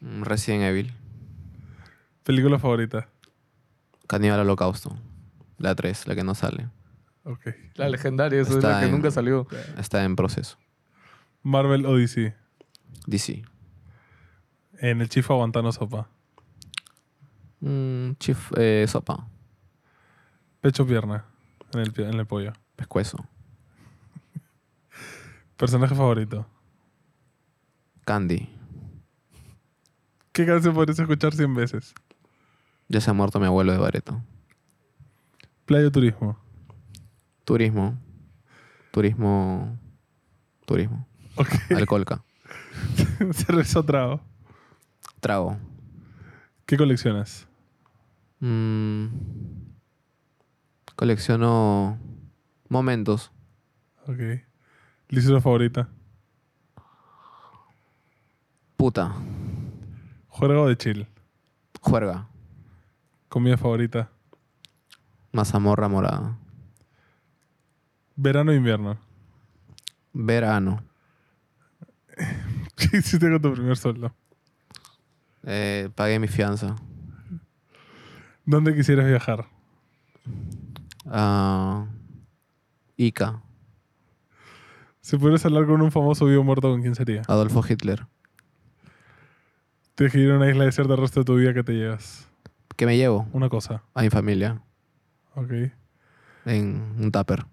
Mm, Resident Evil. Película favorita. Caníbal Holocausto. La 3, la que no sale. Ok. La legendaria, esa es Está la que en- nunca salió. Está en proceso. Marvel Odyssey. DC. En el Chifa Guantano Sopa. Mm, Chief eh, Sopa. Pecho pierna. En el, pi- en el pollo. Pescuezo. Personaje favorito. Candy. ¿Qué canción podrías escuchar 100 veces? Ya se ha muerto mi abuelo de Bareto. Playa o turismo. Turismo. Turismo. Turismo. Ok. Alcoholca. Cerveza o trago. Trago. ¿Qué coleccionas? Mm, colecciono momentos. Ok. Lisura favorita. Puta. Juego de chill. Juerga. Comida favorita. Mazamorra morada. Verano o invierno. Verano. ¿Qué hiciste con tu primer sueldo? Eh, pagué mi fianza. ¿Dónde quisieras viajar? Ah, Ica. Si pudieras hablar con un famoso vivo muerto, ¿con quién sería? Adolfo Hitler. Tienes que ir a una isla desierta el resto de tu vida que te llevas. ¿Qué me llevo? Una cosa. A mi familia. Ok. En un tupper.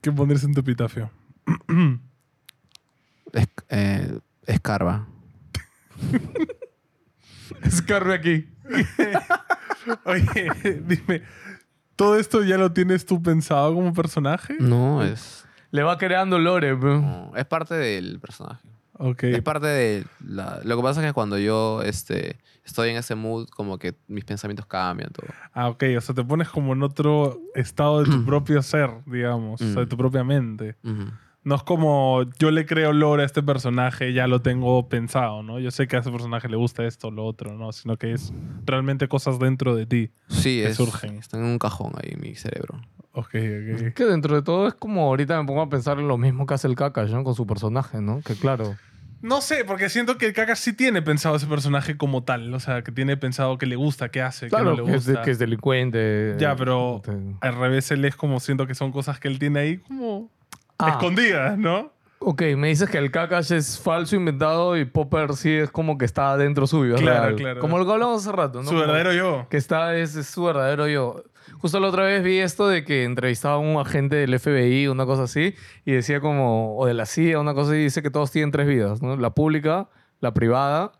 ¿Qué pondrías en tu epitafio? Es- eh, escarba. Escarbe aquí. Oye, dime, ¿todo esto ya lo tienes tú pensado como personaje? No, es. Le va creando lore, no, es parte del personaje. Ok. Es parte de la... Lo que pasa es que cuando yo este, estoy en ese mood, como que mis pensamientos cambian todo. Ah, ok. O sea, te pones como en otro estado de tu propio ser, digamos. O sea, de tu propia mente. Ujú. No es como yo le creo lore a este personaje, ya lo tengo pensado, ¿no? Yo sé que a ese personaje le gusta esto o lo otro, ¿no? Sino que es realmente cosas dentro de ti. Sí, Que es, surgen. están en un cajón ahí en mi cerebro. Ok, ok. Que dentro de todo es como ahorita me pongo a pensar en lo mismo que hace el Kakash, ¿no? Con su personaje, ¿no? Que claro. No sé, porque siento que el Kakash sí tiene pensado ese personaje como tal. O sea, que tiene pensado que le gusta, que hace, Claro, que no le es, gusta. que es delincuente. Ya, pero Este- al revés él es como siento que son cosas que él tiene ahí como Ah. escondidas, ¿no? Ok, me dices que el Kakash es falso, inventado y Popper sí es como que está dentro suyo. es Claro, real. claro. Como lo que hablamos hace rato, ¿no? Su Como verdadero yo. Que está, es, es su verdadero yo. Justo la otra vez vi esto de que entrevistaba a un agente del FBI, una cosa así, y decía como, o de la CIA, una cosa así, y dice que todos tienen tres vidas, ¿no? La pública, la privada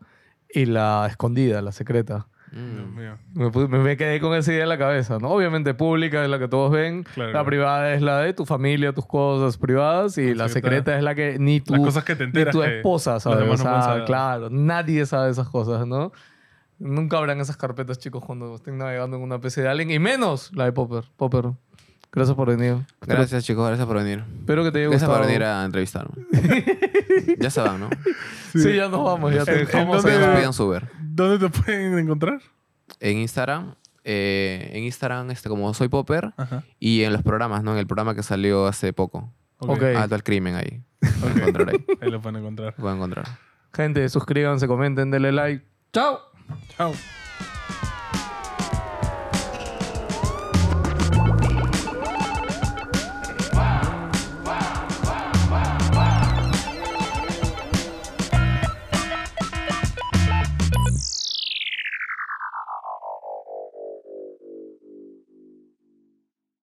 y la escondida, la secreta. Mm. Dios mío. Me, me- me quedé con esa idea en la cabeza, ¿no? Obviamente pública es la que todos ven, Claro, la privada es la de tu familia, tus cosas privadas y la secreta- es la que ni tu, Las cosas que te ni enteras tu que esposa sabe. no saber. claro, nadie sabe esas cosas, ¿no? Nunca abran esas carpetas, chicos, cuando estén navegando en una PC de alguien y menos la de Popper. Popper, gracias por venir. Gracias, chicos. Gracias por venir. Espero que te haya Gracias gustado. por venir a entrevistarme. ya se van, ¿no? Sí, ya nos vamos, ya te ¿En- en dejamos. allá. pidan su. ¿Dónde te pueden encontrar? En Instagram. eh, en Instagram, este, como soy Popper. Ajá. Y en los programas, ¿no? En el programa que salió hace poco. Ok. Alto al crimen ahí. Lo pueden encontrar ahí. Ahí lo pueden encontrar. Lo pueden encontrar. Gente, suscríbanse, comenten, denle like. ¡Chao! Chao.